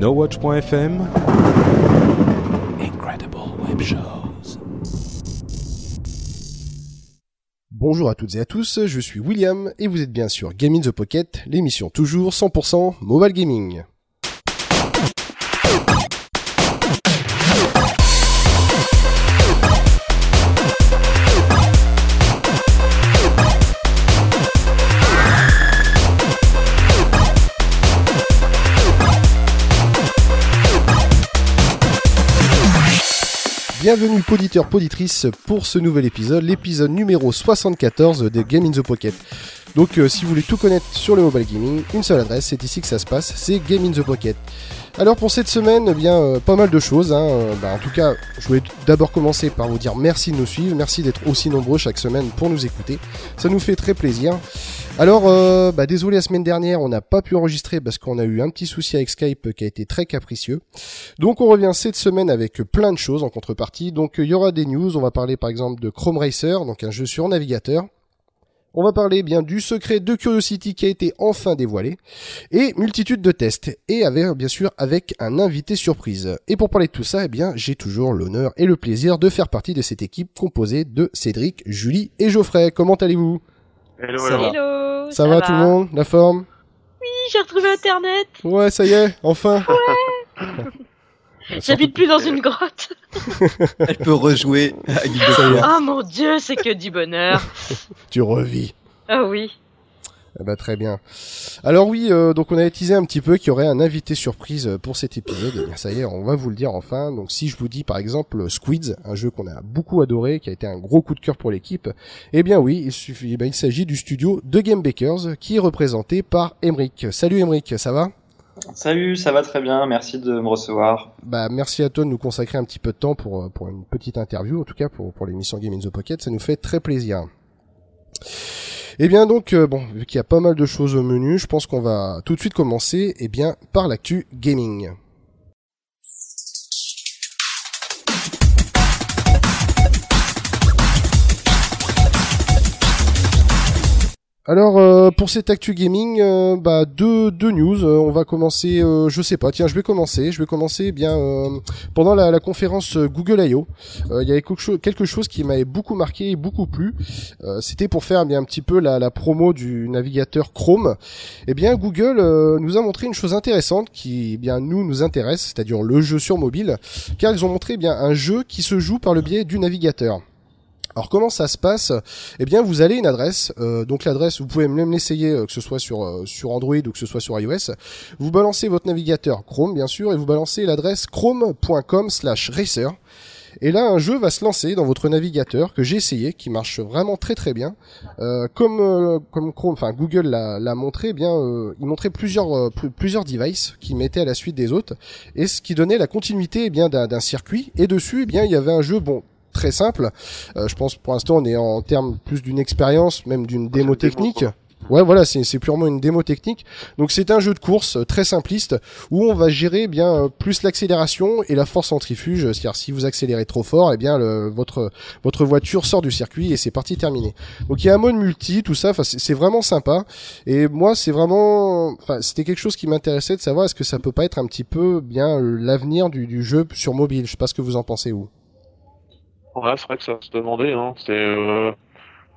NoWatch.fm Incredible Web Shows. Bonjour à toutes et à tous, je suis William et vous êtes bien sur Game in the Pocket, l'émission toujours 100% mobile gaming. Bienvenue poditeur, poditrice pour ce nouvel épisode, l'épisode numéro 74 de Game in the Pocket. Donc euh, si vous voulez tout connaître sur le mobile gaming, une seule adresse, c'est ici que ça se passe, c'est Game in the Pocket. Alors pour cette semaine, eh bien euh, pas mal de choses. Hein. Euh, bah, en tout cas, je voulais d'abord commencer par vous dire merci de nous suivre, merci d'être aussi nombreux chaque semaine pour nous écouter. Ça nous fait très plaisir. Alors, bah, désolé la semaine dernière, on n'a pas pu enregistrer parce qu'on a eu un petit souci avec Skype qui a été très capricieux. Donc on revient cette semaine avec plein de choses en contrepartie. Donc il y aura des news, on va parler par exemple de Chrome Racer, donc un jeu sur navigateur. On va parler bien du secret de Curiosity qui a été enfin dévoilé et multitude de tests et avec bien sûr avec un invité surprise. Et pour parler de tout ça, eh bien j'ai toujours l'honneur et le plaisir de faire partie de cette équipe composée de Cédric, Julie et Geoffrey. Comment allez-vous? Hello, Ça hello. va. Hello, ça, va, tout le monde? La forme? Oui, j'ai retrouvé Internet. Ouais, ça y est, enfin. J'habite plus dans une grotte. Elle peut rejouer à Ah mon dieu, c'est que du bonheur. tu revis. Ah oui. Eh ben, très bien. Alors oui, euh, donc on avait teasé un petit peu qu'il y aurait un invité surprise euh, pour cet épisode. Et bien ça y est, on va vous le dire enfin. Donc si je vous dis par exemple Squids, un jeu qu'on a beaucoup adoré, qui a été un gros coup de cœur pour l'équipe, eh bien oui, il suffit, eh ben, il s'agit du studio de Game Bakers qui est représenté par Emric. Salut Emric, ça va? Salut, ça va très bien, merci de me recevoir. Bah merci à toi de nous consacrer un petit peu de temps pour euh, pour une petite interview, en tout cas pour pour l'émission Game in the Pocket, ça nous fait très plaisir. Eh bien donc euh, bon, vu qu'il y a pas mal de choses au menu, je pense qu'on va tout de suite commencer eh bien par l'actu gaming. Alors euh, pour cette actu gaming, euh, bah deux, news. Euh, on va commencer, euh, je sais pas. Tiens, je vais commencer. Je vais commencer eh bien pendant la, conférence Google I.O. Il y avait quelque chose, qui m'avait beaucoup marqué et beaucoup plu. C'était pour faire eh bien un petit peu la, promo du navigateur Chrome. Eh bien Google nous a montré une chose intéressante qui eh bien nous nous intéresse, c'est-à-dire le jeu sur mobile, car ils ont montré bien un jeu qui se joue par le biais du navigateur. Alors comment ça se passe? Eh bien, vous allez une adresse. euh, donc l'adresse, vous pouvez même l'essayer, euh, que ce soit sur euh, sur Android ou que ce soit sur iOS. Vous balancez votre navigateur Chrome, bien sûr, et vous balancez l'adresse chrome.com/racer. Et là, un jeu va se lancer dans votre navigateur que j'ai essayé, qui marche vraiment très très bien. Comme comme Chrome, enfin Google l'a montré, eh bien euh, il montrait plusieurs pl- plusieurs devices qui mettaient à la suite des autres, et ce qui donnait la continuité eh bien d'un d'un circuit. Et dessus, eh bien il y avait un jeu bon très simple. Euh, je pense pour l'instant on est en termes plus d'une expérience, même d'une démo technique. Ouais, voilà, c'est c'est purement une démo technique. Donc c'est un jeu de course euh, très simpliste où on va gérer eh bien euh, plus l'accélération et la force centrifuge. C'est-à-dire si vous accélérez trop fort, eh bien le, votre votre voiture sort du circuit et c'est parti terminé. Donc il y a un mode multi, tout ça. Enfin c'est vraiment sympa. Et moi c'est vraiment, enfin c'était quelque chose qui m'intéressait de savoir est-ce que ça peut pas être un petit peu bien euh, l'avenir du, du jeu sur mobile. Je sais pas ce que vous en pensez vous. Ouais, c'est vrai que ça se demandait, hein. C'est euh,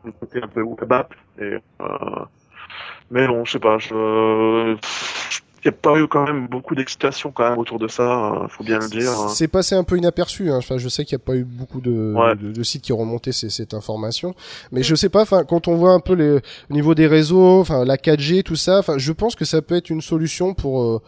le côté un peu web app. Et, euh, mais bon, je sais pas, je. Il n'y a pas eu quand même beaucoup d'excitation quand même autour de ça, hein, faut bien le dire. hein. C'est passé un peu inaperçu. Hein. Enfin, je sais qu'il n'y a pas eu beaucoup de, Ouais. de, de sites qui ont remonté ces- cette information, mais je sais pas. Enfin, quand on voit un peu les, au niveau des réseaux, enfin la 4G, tout ça, enfin, je pense que ça peut être une solution pour euh,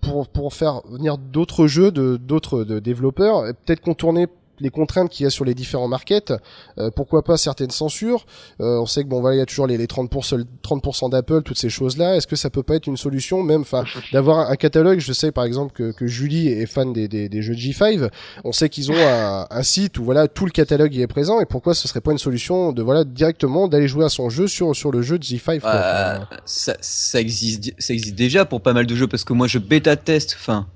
pour pour faire venir d'autres jeux de d'autres développeurs, et peut-être contourner les contraintes qu'il y a sur les différents markets, euh, pourquoi pas certaines censures. Euh, on sait que bon voilà, il y a toujours les, les 30% 30% d'Apple, toutes ces choses-là. Est-ce que ça peut pas être une solution, même, d'avoir un, catalogue Je sais par exemple que, que Julie est fan des, des, jeux de J5. On sait qu'ils ont un, site où voilà tout le catalogue y est présent. Et pourquoi ce serait pas une solution de voilà directement d'aller jouer à son jeu sur sur le jeu de J5 quoi. Euh, Enfin, ça, ça existe, ça existe déjà pour pas mal de jeux parce que moi je bêta teste. Enfin,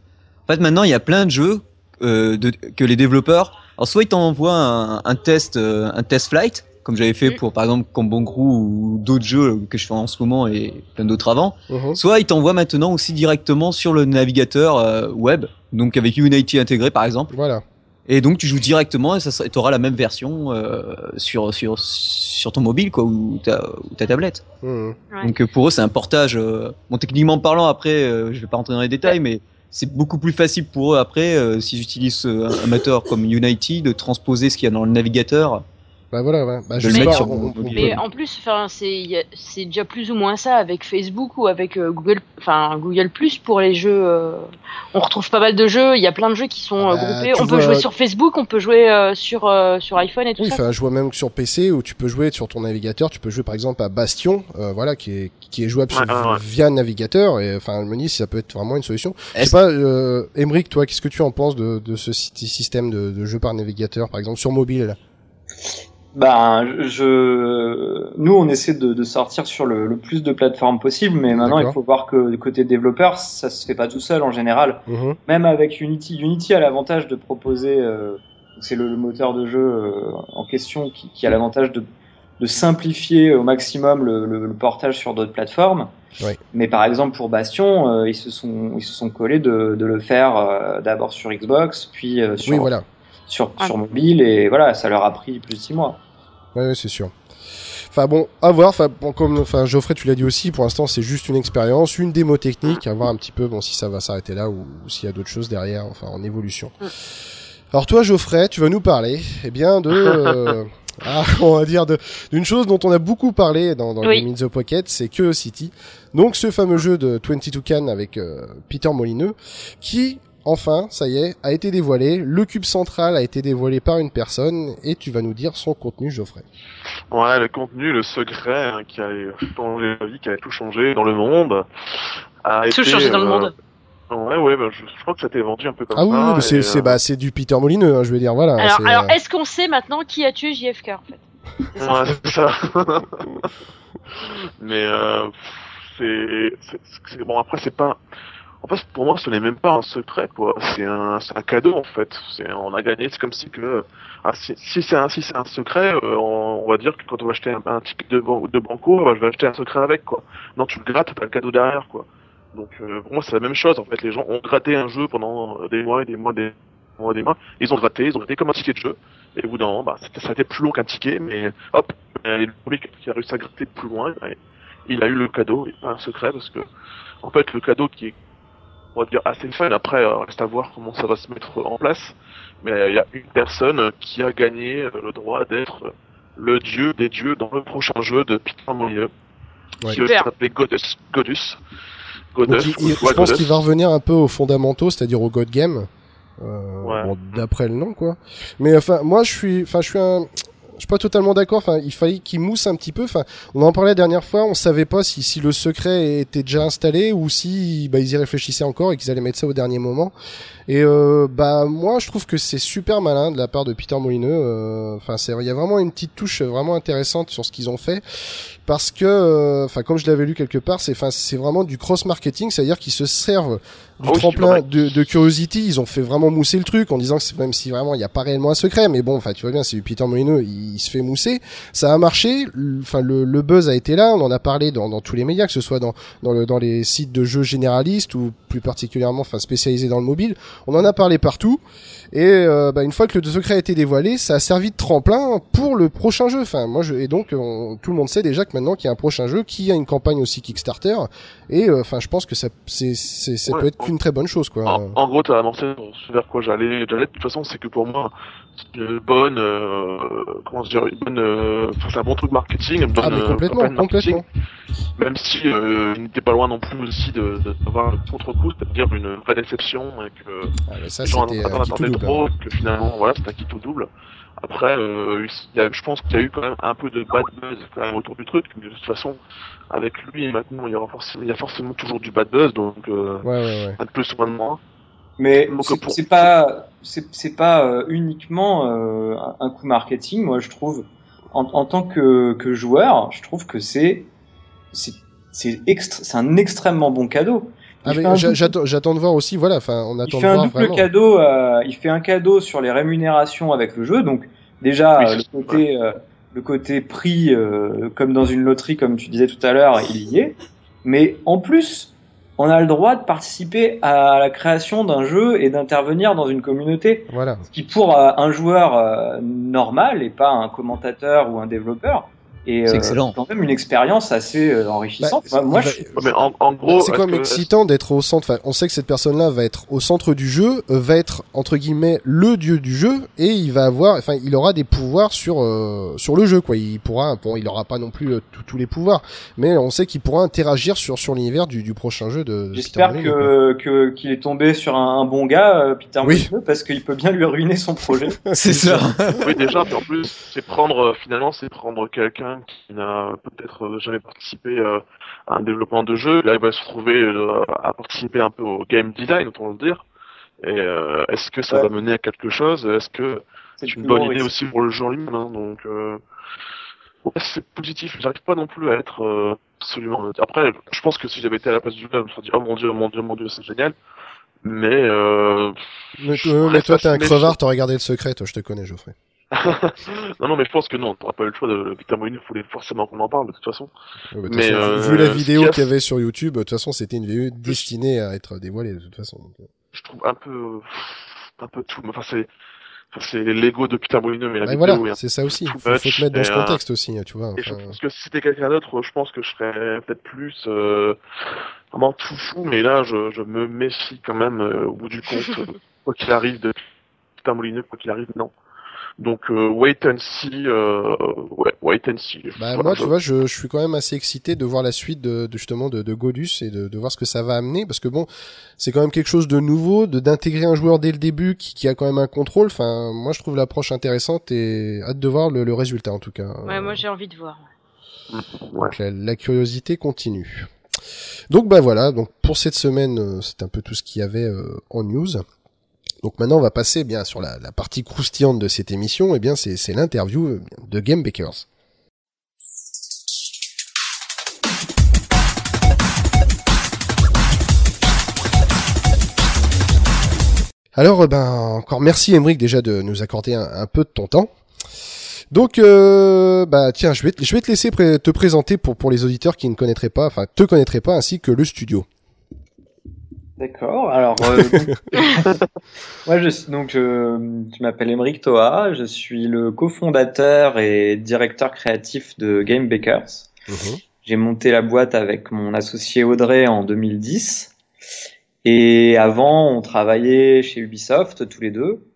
en fait maintenant il y a plein de jeux euh, de, que les développeurs, alors soit ils t'envoient un, un test, euh, un test flight comme j'avais fait Mm. pour par exemple Cambon Crew ou d'autres jeux que je fais en ce moment et plein d'autres avant. Mhm. Soit il t'envoie maintenant aussi directement sur le navigateur euh, web, donc avec Unity intégré par exemple. Voilà. Et donc tu joues directement et ça auras la même version euh, sur sur sur ton mobile quoi ou ta ou ta tablette. Ouais. Donc euh, pour eux c'est un portage. euh, bon techniquement parlant après euh, je vais pas rentrer dans les détails mais c'est beaucoup plus facile pour eux après euh, s'ils utilisent euh, un moteur comme Unity de transposer ce qu'il y a dans le navigateur. Bah voilà, ouais. Bah, je le mettre pas, sur on- mon on-. Mais en plus, enfin, c'est déjà plus ou moins ça avec Facebook ou avec euh, Google, enfin Google Plus pour les jeux. euh, on retrouve pas mal de jeux. Il y a plein de jeux qui sont euh, Bah, groupés. On peut jouer sur Facebook, on peut jouer euh, sur euh, sur iPhone et tout Oui, ça. enfin, je vois même que sur PC où tu peux jouer sur ton navigateur, tu peux jouer par exemple à Bastion, euh, voilà, qui est qui est jouable Ouais, via navigateur. Et enfin, je me dis si ça peut être vraiment une solution. Je sais pas, euh, Emric, toi, qu'est-ce que tu en penses de, de ce sy- système de, de jeu par navigateur, par exemple sur mobile Ben, je, nous, on essaie de, de sortir sur le, le plus de plateformes possible, mais maintenant, il faut voir que du côté développeur, ça se fait pas tout seul en général. Mhm. Même avec Unity, Unity a l'avantage de proposer, euh, c'est le, le moteur de jeu euh, en question qui, qui a l'avantage de, de simplifier au maximum le, le- le portage sur d'autres plateformes. Ouais. Mais par exemple pour Bastion, euh, ils se sont ils se sont collés de, de le faire euh, d'abord sur Xbox, puis euh, sur Oui, voilà. sur, Ah. sur mobile et voilà, ça leur a pris plus de six mois. Ouais, ouais, c'est sûr. Enfin bon, à voir. Enfin, bon, comme, enfin, Geoffrey, tu l'as dit aussi. Pour l'instant, c'est juste une expérience, une démo technique. À voir un petit peu, bon, si ça va s'arrêter là ou, ou s'il y a d'autres choses derrière, enfin, en évolution. Mm. Alors toi, Geoffrey, tu vas nous parler, eh bien, de, euh, ah, on va dire de d'une chose dont on a beaucoup parlé dans, dans Oui. Game in the Pocket, c'est City. Donc, ce fameux jeu de 22 Can avec euh, Peter Molineux, qui Enfin, ça y est, a été dévoilé. Le cube central a été dévoilé par une personne et tu vas nous dire son contenu, Geoffrey. Ouais, le contenu, le secret hein, qui a changé la vie, qui a tout changé dans le monde. A Tout été, changé dans le euh, monde. Ouais, ouais, bah, je, je crois que ça t'est vendu un peu comme Ah oui, ça. oui, mais c'est et, c'est euh, bah c'est du Peter Molineux, hein, je veux dire voilà. Alors, c'est, alors euh, est-ce qu'on sait maintenant qui a tué JFK en fait? C'est Ouais, c'est ça. Mais euh, c'est- bon après c'est pas. En fait, pour moi, ce n'est même pas un secret, quoi. C'est un, cadeau, en fait. On a gagné. C'est comme si que, ah, si, c'est un, si un secret, euh, on, va dire que quand on va acheter un, ticket de, de banco, bah, je vais acheter un secret avec, quoi. Non, tu le grattes, t'as le cadeau derrière, quoi. Donc, euh, pour moi, c'est la même chose. En fait, les gens ont gratté un jeu pendant des mois et des mois, des mois des mois. Ils ont gratté, ils ont gratté comme un ticket de jeu. Et au bout d'un moment, bah, ça a été plus long qu'un ticket, mais hop, et le premier qui a réussi à gratter plus loin, il a eu le cadeau, et pas un secret, parce que, en fait, le cadeau qui est, on va dire, assez fun, après, euh, reste à voir comment ça va se mettre en place, mais euh, il y a une personne euh, qui a gagné euh, le droit d'être le dieu des dieux dans le prochain jeu de Peter Molyneux, Ouais. qui s'appeler Godus. Godus. donc, Godus, il- il- ou je pense qu'il va revenir un peu aux fondamentaux, c'est-à-dire au God Game. Euh, Ouais. bon, d'après le nom quoi. Mais enfin moi je suis enfin je suis un je suis pas totalement d'accord. Enfin, il fallait qu'il mousse un petit peu. Enfin, on en parlait la dernière fois. On savait pas si, si le secret était déjà installé ou si bah, ils y réfléchissaient encore et qu'ils allaient mettre ça au dernier moment. Et euh, bah moi, je trouve que c'est super malin de la part de Peter Molineux. Euh, Enfin, c'est il y a vraiment une petite touche vraiment intéressante sur ce qu'ils ont fait parce que, euh, enfin, comme je l'avais lu quelque part, c'est enfin c'est vraiment du cross marketing, c'est-à-dire qu'ils se servent du Ah tremplin de, de Curiosity. Ils ont fait vraiment mousser le truc en disant que c'est même si vraiment il n'y a pas réellement un secret, mais bon, enfin tu vois bien, c'est Peter Molineux, il, se fait mousser. Ça a marché. Enfin le, le buzz a été là. On en a parlé dans, dans tous les médias, que ce soit dans dans, le, dans les sites de jeux généralistes ou plus particulièrement, enfin spécialisés dans le mobile. On en a parlé partout. Et euh, bah, une fois que le secret a été dévoilé, ça a servi de tremplin pour le prochain jeu. Enfin, moi, je, et donc on- tout le monde sait déjà que maintenant qu'il y a un prochain jeu, qui a une campagne aussi Kickstarter. Et euh, enfin, je pense que ça, c'est, c'est, ça Ouais, peut être qu'une très bonne chose, quoi. En, en gros, t'as annoncé vers quoi j'allais. J'allais. De toute façon, c'est que pour moi, une bonne, euh, comment dire, une bonne, euh, c'est un bon truc marketing, une bonne ah mais euh, complètement. Même si euh, il n'était pas loin non plus aussi de d'avoir le contre-coup, c'est-à-dire une vraie déception et que Ah, ça, les gens en attendaient trop, que finalement, voilà, c'était un qui tout double. Après, euh, il y a, je pense qu'il y a eu quand même un peu de bad buzz quand même autour du truc, mais de toute façon, avec lui, maintenant, il y aura forcément, il y a forcément toujours du bad buzz, donc euh, Ouais, ouais, ouais. un ou un de moins. Mais c'est pas c'est c'est pas euh, uniquement euh, un- coup marketing. Moi, je trouve en, en tant que, que joueur, je trouve que c'est c'est c'est extra- c'est un extrêmement bon cadeau. Il Ah fait j'attends, j'attends de voir aussi. Voilà, enfin, on il attend fait de un voir double vraiment. cadeau. euh, il fait un cadeau sur les rémunérations avec le jeu. Donc déjà Oui, le côté euh, le côté prix, euh, comme dans une loterie, comme tu disais tout à l'heure, il y est. Mais en plus, on a le droit de participer à la création d'un jeu et d'intervenir dans une communauté. Voilà. Ce qui pour euh, un joueur euh, normal et pas un commentateur ou un développeur et C'est euh, excellent. quand même une expérience assez euh, enrichissante. Bah, Moi, va- je- Ouais, mais en, en gros, c'est quand même que- excitant d'être au centre. Enfin, on sait que cette personne-là va être au centre du jeu, euh, va être entre guillemets le dieu du jeu, et il va avoir, enfin, il aura des pouvoirs sur euh, sur le jeu, quoi. Il pourra, bon, il aura pas non plus euh, tous- les pouvoirs, mais on sait qu'il pourra interagir sur sur l'univers du, du prochain jeu de. de J'espère que que- qu'il est tombé sur un, un bon gars, euh, Peter Oui. Parce qu'il peut bien lui ruiner son projet. C'est ça. Oui, déjà, puis en plus, c'est prendre, euh, finalement, c'est prendre quelqu'un qui n'a peut-être jamais participé euh, à un développement de jeu. Là, il va se retrouver euh, à participer un peu au game design, autant le dire. Et euh, est-ce que ça Ouais. va mener à quelque chose? Est-ce que c'est une bonne idée risque. aussi pour le jeu en lui-même hein, Donc, euh, ouais, c'est positif. J'arrive pas non plus à être euh, absolument. Après, je pense que si j'avais été à la place du jeu, je me serais dit, oh mon dieu, mon dieu, mon dieu, c'est génial. Mais euh, Mais, euh, mais toi, t'es un crevard, t'as regardé le secret, toi, je te connais, Geoffrey. non, non, mais je pense que non, t'auras pas eu le choix de Peter Molyneux, il forcément qu'on en parle de toute façon. Ouais, bah, Mais, façon, euh, vu la vidéo qu'il y avait sur YouTube, de toute façon, c'était une vidéo destinée à être dévoilée, de toute façon. donc, euh. Je trouve un peu, un peu tout. Enfin, c'est, c'est l'ego de Peter Molyneux, mais la Bah, vidéo voilà, c'est ça aussi. Faut, faut te mettre dans ce euh, contexte aussi, tu vois. Et je enfin. pense que si c'était quelqu'un d'autre, je pense que je serais peut-être plus euh, vraiment tout fou, mais là, je, je me méfie quand même euh, au bout du compte, quoi qu'il arrive de Peter Molyneux, quoi qu'il arrive, non. Donc, euh, wait and see, euh, ouais, wait and see. Bah, Voilà, moi, je- tu vois, je, je suis quand même assez excité de voir la suite de, de justement de, de Godus et de, de voir ce que ça va amener, parce que bon, c'est quand même quelque chose de nouveau, de d'intégrer un joueur dès le début qui, qui a quand même un contrôle. Enfin, moi, je trouve l'approche intéressante et hâte de voir le, le résultat en tout cas. Ouais, Euh, moi j'ai envie de voir. Ouais. donc la, la curiosité continue. Donc bah voilà, donc pour cette semaine, euh, c'est un peu tout ce qu'il y avait euh, en news. Donc maintenant, on va passer eh bien sur la, partie croustillante de cette émission. Et bien, c'est l'interview de Game Bakers. Alors, euh, ben encore merci Emric déjà de nous accorder un, peu de ton temps. Donc, euh, bah tiens, je vais te, laisser te présenter pour pour les auditeurs qui ne connaîtraient pas, enfin te connaîtraient pas, ainsi que le studio. D'accord. Alors, euh, moi, je suis donc, je, je m'appelle Emeric Toa. Je suis le cofondateur et directeur créatif de Game Bakers. J'ai monté la boîte avec mon associé Audrey en 2010. Et avant, on travaillait chez Ubisoft tous les deux.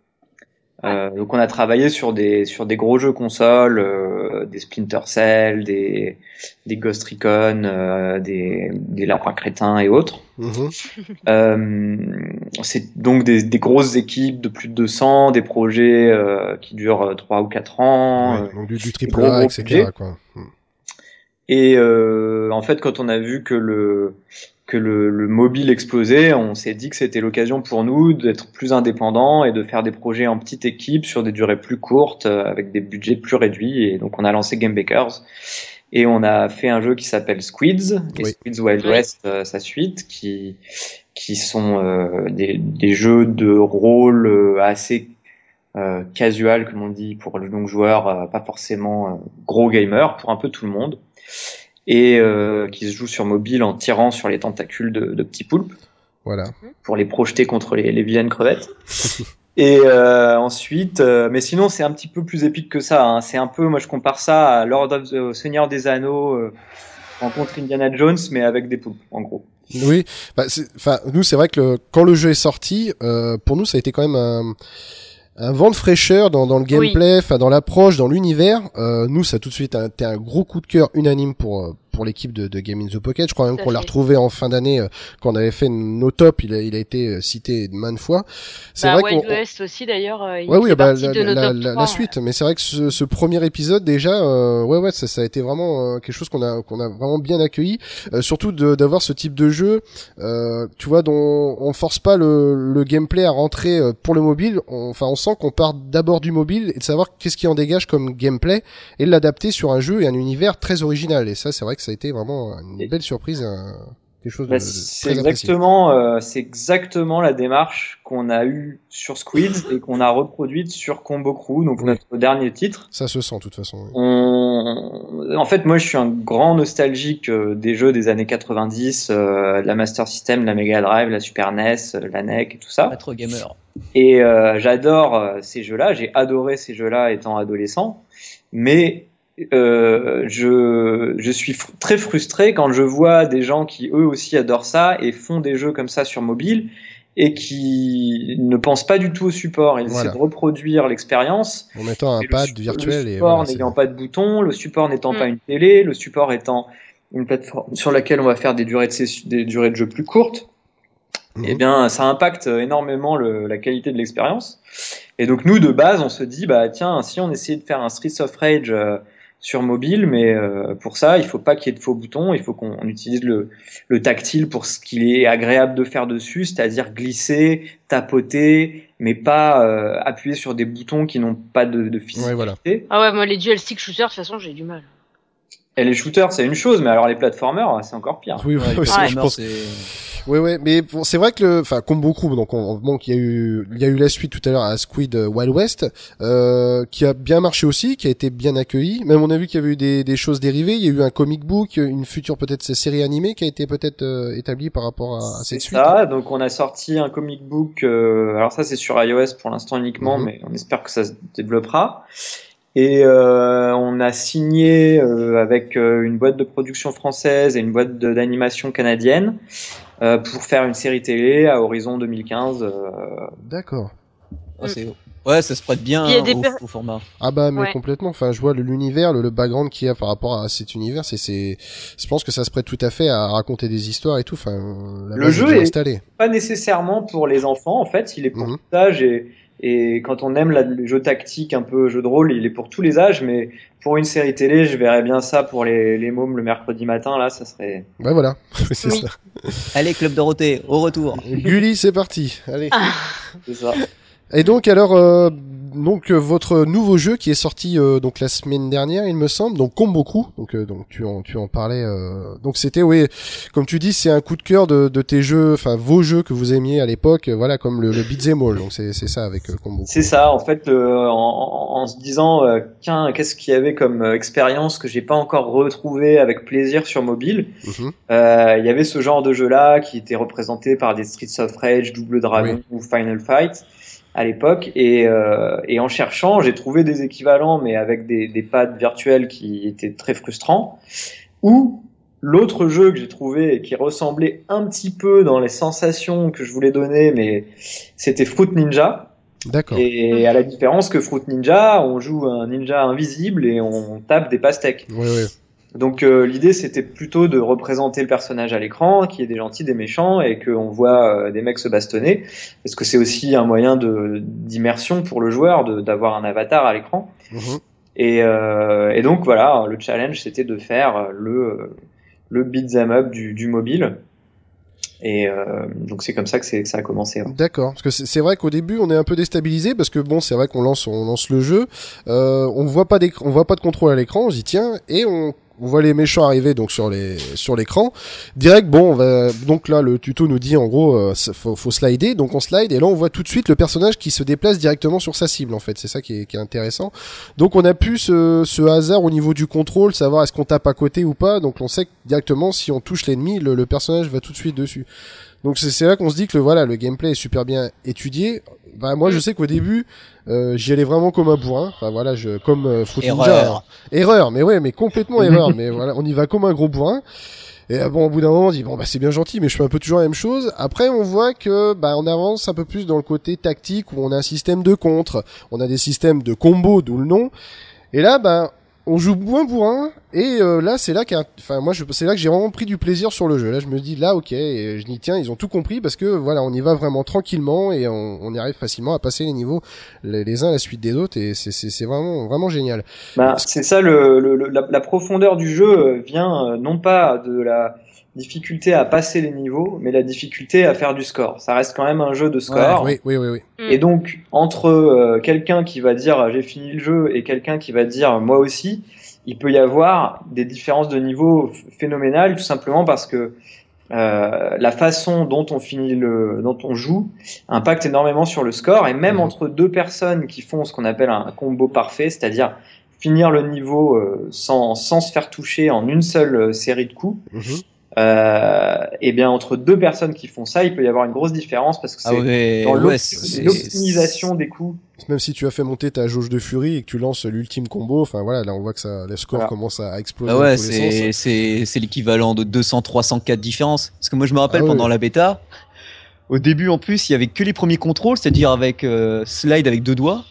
Euh, donc on a travaillé sur des sur des gros jeux consoles, euh, des Splinter Cell, des des Ghost Recon, euh, des des lapins crétins et autres. Mhm. Euh, c'est donc des, des grosses équipes de plus de 200, des projets euh, qui durent 3 ou 4 ans. Ouais, euh, donc du, du triple A, etc. Quoi. Mhm. Et euh, en fait, quand on a vu que le que le, le mobile explosait, on s'est dit que c'était l'occasion pour nous d'être plus indépendants et de faire des projets en petite équipe sur des durées plus courtes, euh, avec des budgets plus réduits. Et donc, on a lancé Game Bakers et on a fait un jeu qui s'appelle Squids et Oui. Squids Wild. West, euh, sa suite, qui qui sont euh, des, des jeux de rôle euh, assez euh, casual, comme on dit, pour le donc joueur, euh, pas forcément euh, gros gamer, pour un peu tout le monde, et euh, qui se joue sur mobile en tirant sur les tentacules de, de petits poulpes Voilà. pour les projeter contre les, les vilaines crevettes. Et euh, ensuite, euh, mais sinon c'est un petit peu plus épique que ça. hein. C'est un peu, moi je compare ça à Lord of the Seigneur des Anneaux, rencontre Indiana Jones, mais avec des poulpes, en gros. Oui, bah, enfin, nous, c'est vrai que le- quand le jeu est sorti, pour nous, ça a été quand même un, un vent de fraîcheur dans, dans le gameplay, enfin, dans l'approche, dans l'univers. Euh, nous, ça a tout de suite été un gros coup de cœur unanime pour euh, pour l'équipe de, de Game in the Pocket. Je crois même qu'on l'a retrouvé en fin d'année euh, quand on avait fait nos tops. Il a, il a été euh, cité maintes fois. C'est Bah, vrai Wild West aussi d'ailleurs. euh, il Ouais, oui, bah, la, de nos la, top la- 3, la suite. Mais c'est vrai que ce, ce premier épisode, déjà, euh, ouais, ouais, ça, ça a été vraiment euh, quelque chose qu'on a, qu'on a vraiment bien accueilli. Euh, surtout de- d'avoir ce type de jeu, euh, tu vois, dont on force pas le, le gameplay à rentrer pour le mobile. On- Enfin, on sent qu'on part d'abord du mobile et de savoir qu'est-ce qui en dégage comme gameplay et de l'adapter sur un jeu et un univers très original. Et ça, c'est vrai que ça a été vraiment une belle surprise. un- quelque chose Bah, de c'est exactement, euh, c'est exactement la démarche qu'on a eue sur Squids et qu'on a reproduite sur Combo Crew, donc Oui. notre dernier titre. Ça se sent de toute façon. oui. On... En fait, moi, je suis un grand nostalgique euh, des jeux des années 90, euh, de la Master System, de la Mega Drive, la Super NES, la NEC et tout ça. Retro gamer. Et euh, j'adore ces jeux-là. J'ai adoré ces jeux-là étant adolescent, mais euh, je, je suis fr- très frustré quand je vois des gens qui eux aussi adorent ça et font des jeux comme ça sur mobile et qui ne pensent pas du tout au support. Ils Voilà. essaient de reproduire l'expérience. En mettant un le pad sup- virtuel Le support voilà, n'ayant pas de bouton, le support n'étant Mm. pas une télé, le support étant une plateforme sur laquelle on va faire des durées de, session- des durées de jeu plus courtes. Mhm. Eh bien, ça impacte énormément le- la qualité de l'expérience. Et donc, nous, de base, on se dit, bah, tiens, si on essayait de faire un Streets of Rage euh, sur mobile, mais euh, pour ça, il faut pas qu'il y ait de faux boutons, il faut qu'on on utilise le, le tactile pour ce qu'il est agréable de faire dessus, c'est-à-dire glisser, tapoter, mais pas euh, appuyer sur des boutons qui n'ont pas de, de physicalité. Ouais, voilà. Ah ouais, moi les dual stick shooters, de toute façon, j'ai du mal. Et les shooters, c'est une chose, mais alors les platformers, c'est encore pire. Oui, oui, Ouais, oui, je pense. c'est- Ouais, ouais, mais bon, c'est vrai que le, enfin, Combo Crew, donc, on, bon, il y a eu, il y a eu la suite tout à l'heure à Squid Wild West, euh, qui a bien marché aussi, qui a été bien accueilli. Même on a vu qu'il y avait eu des, des choses dérivées. Il y a eu un comic book, une future peut-être série animée qui a été peut-être euh, établie par rapport à, à cette suite. ça, donc on a sorti un comic book, euh, alors ça c'est sur iOS pour l'instant uniquement, Mhm. mais on espère que ça se développera. Et euh, on a signé euh, avec euh, une boîte de production française et une boîte d'animation canadienne euh, pour faire une série télé à horizon 2015. euh, D'accord. Ouais, c'est- ouais, ça se prête bien Il y a des au, au format. Ah bah mais Ouais. complètement. Enfin, je vois le- l'univers, le, le background qu'il y a par rapport à cet univers, c'est c'est. Je pense que ça se prête tout à fait à raconter des histoires et tout. Enfin, la Le jeu est- pas nécessairement pour les enfants, en fait, il est pour Mhm. tout âge et, et quand on aime la, le jeu tactique, un peu jeu de rôle, il est pour tous les âges, mais pour une série télé, je verrais bien ça pour les, les mômes le mercredi matin, là, ça serait... Bah voilà, c'est Oui. ça. Allez, Club Dorothée, au retour. Gulli, c'est parti. Allez. C'est ça. Et donc alors euh, donc euh, votre nouveau jeu qui est sorti euh, donc la semaine dernière il me semble donc Combo Crew donc euh, donc tu en tu en parlais euh, donc c'était oui comme tu dis c'est un coup de cœur de, de tes jeux enfin vos jeux que vous aimiez à l'époque euh, voilà comme le, le Beat'em All donc c'est c'est ça avec Combo. C'est ça, en fait, euh, en, en- se disant, euh, qu'est-ce qu'il y avait comme expérience que j'ai pas encore retrouvé avec plaisir sur mobile? Mhm. Euh, Il y avait ce genre de jeu-là qui était représenté par des Streets of Rage, Double Dragon ou Final Fight à l'époque. Et, euh, et en cherchant, j'ai trouvé des équivalents, mais avec des, des pads virtuels qui étaient très frustrants. Ou l'autre jeu que j'ai trouvé et qui ressemblait un petit peu dans les sensations que je voulais donner, mais c'était Fruit Ninja. D'accord. Et à la différence que Fruit Ninja, on joue un ninja invisible et on tape des pastèques. Donc euh, l'idée c'était plutôt de représenter le personnage à l'écran, qui est des gentils, des méchants, et qu'on voit euh, des mecs se bastonner, parce que c'est aussi un moyen d'immersion pour le joueur, d'avoir un avatar à l'écran. Mhm. Et, euh, et donc voilà, le challenge c'était de faire le le beat'em up du, du mobile. Et euh, donc c'est comme ça que, que ça a commencé. ouais. D'accord. Parce que c'est vrai qu'au début on est un peu déstabilisé parce que bon c'est vrai qu'on lance on lance le jeu, euh, on voit pas on voit pas de contrôle à l'écran, on se dit tiens et on on voit les méchants arriver donc sur les sur l'écran. Direct bon on va donc là le tuto nous dit en gros euh, faut, slider donc on slide et là on voit tout de suite le personnage qui se déplace directement sur sa cible en fait c'est ça qui est, qui est intéressant. Donc on a pu ce, hasard au niveau du contrôle savoir est-ce qu'on tape à côté ou pas donc on sait que directement si on touche l'ennemi le, le personnage va tout de suite dessus. Donc c'est là qu'on se dit que le voilà le gameplay est super bien étudié. Bah moi je sais qu'au début euh, j'y allais vraiment comme un bourrin. Enfin voilà je comme euh, Fruit Ninja. Erreur. Erreur, mais ouais mais complètement erreur. mais voilà on y va comme un gros bourrin. Et euh, bon au bout d'un moment on dit bon bah c'est bien gentil mais je fais un peu toujours la même chose. Après on voit que bah on avance un peu plus dans le côté tactique où on a un système de contre, on a des systèmes de combo d'où le nom. Et là bah on joue bourrin bourrin et euh, là c'est là qu'un enfin moi c'est là que j'ai vraiment pris du plaisir sur le jeu. Là je me dis là ok je dis tiens ils ont tout compris parce que voilà on y va vraiment tranquillement et on, on y arrive facilement à passer les niveaux les, uns à la suite des autres et c'est vraiment vraiment génial. Ben, c'est ça, le, le- la, la profondeur du jeu vient euh, non pas de la difficulté à passer les niveaux, mais la difficulté à faire du score. Ça reste quand même un jeu de score. oui oui oui oui Mm. Et donc, entre euh, quelqu'un qui va dire j'ai fini le jeu et quelqu'un qui va dire moi aussi, il peut y avoir des différences de niveau ph- phénoménales, tout simplement parce que euh, la façon dont on finit le, dont on joue impacte énormément sur le score et même Mhm. entre deux personnes qui font ce qu'on appelle un combo parfait, c'est-à-dire finir le niveau euh, sans, sans se faire toucher en une seule série de coups, Mhm. Euh, et bien entre deux personnes qui font ça, il peut y avoir une grosse différence parce que c'est Ah ouais, dans ouais, l'optimisation des coups. Même si tu as fait monter ta jauge de furie et que tu lances l'ultime combo, enfin voilà, là on voit que ça, le score Voilà. commence à exploser Ah ouais, les c'est l'équivalent de 200 300 4 différences. Parce que moi je me rappelle Ah ouais. pendant la bêta, au début en plus il y avait que les premiers contrôles, c'est-à-dire avec euh, slide avec deux doigts.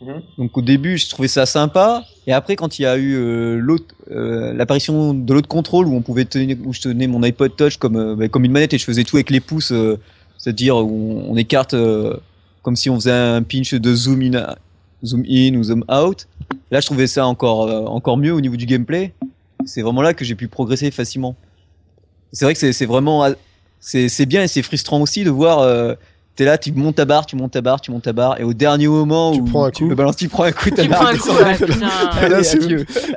Mhm. Donc au début je trouvais ça sympa, et après quand il y a eu euh, l'autre euh, l'apparition de l'autre contrôle où on pouvait tenir, où je tenais mon iPod Touch comme euh, bah, comme une manette et je faisais tout avec les pouces, c'est-à-dire où on écarte euh, comme si on faisait un pinch de zoom in, zoom in ou zoom out. Là, je trouvais ça encore, encore mieux au niveau du gameplay. C'est vraiment là que j'ai pu progresser facilement. C'est vrai que c'est vraiment, c'est bien et c'est frustrant aussi de voir. T'es là, tu montes ta barre, tu montes ta barre, tu montes ta barre, et au dernier moment Tu où prends un tu coup. balances, tu prends un coup, ta Tu barre prends un coup, ouais, là.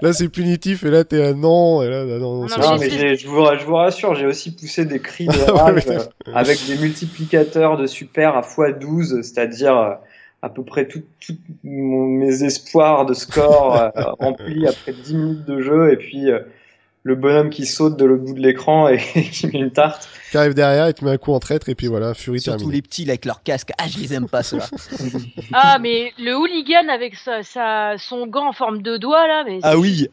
Là c'est punitif et là t'es un non et là ah non, non, Non, Non, j'ai- mais je vous, je vous rassure, j'ai aussi poussé des cris de rage ouais. euh, avec des multiplicateurs de super à x12, c'est-à-dire euh, à peu près tous mes espoirs de score euh, remplis après 10 minutes de jeu, et puis euh, le bonhomme qui saute de l'autre bout de l'écran et qui met une tarte. qui arrive derrière et tu mets un coup en traître et puis voilà, furie Surtout les petits là, avec leur casque. Ah, je les aime pas ceux-là. Ah, mais le hooligan avec sa, sa- son gant en forme de doigt là, mais Ah oui.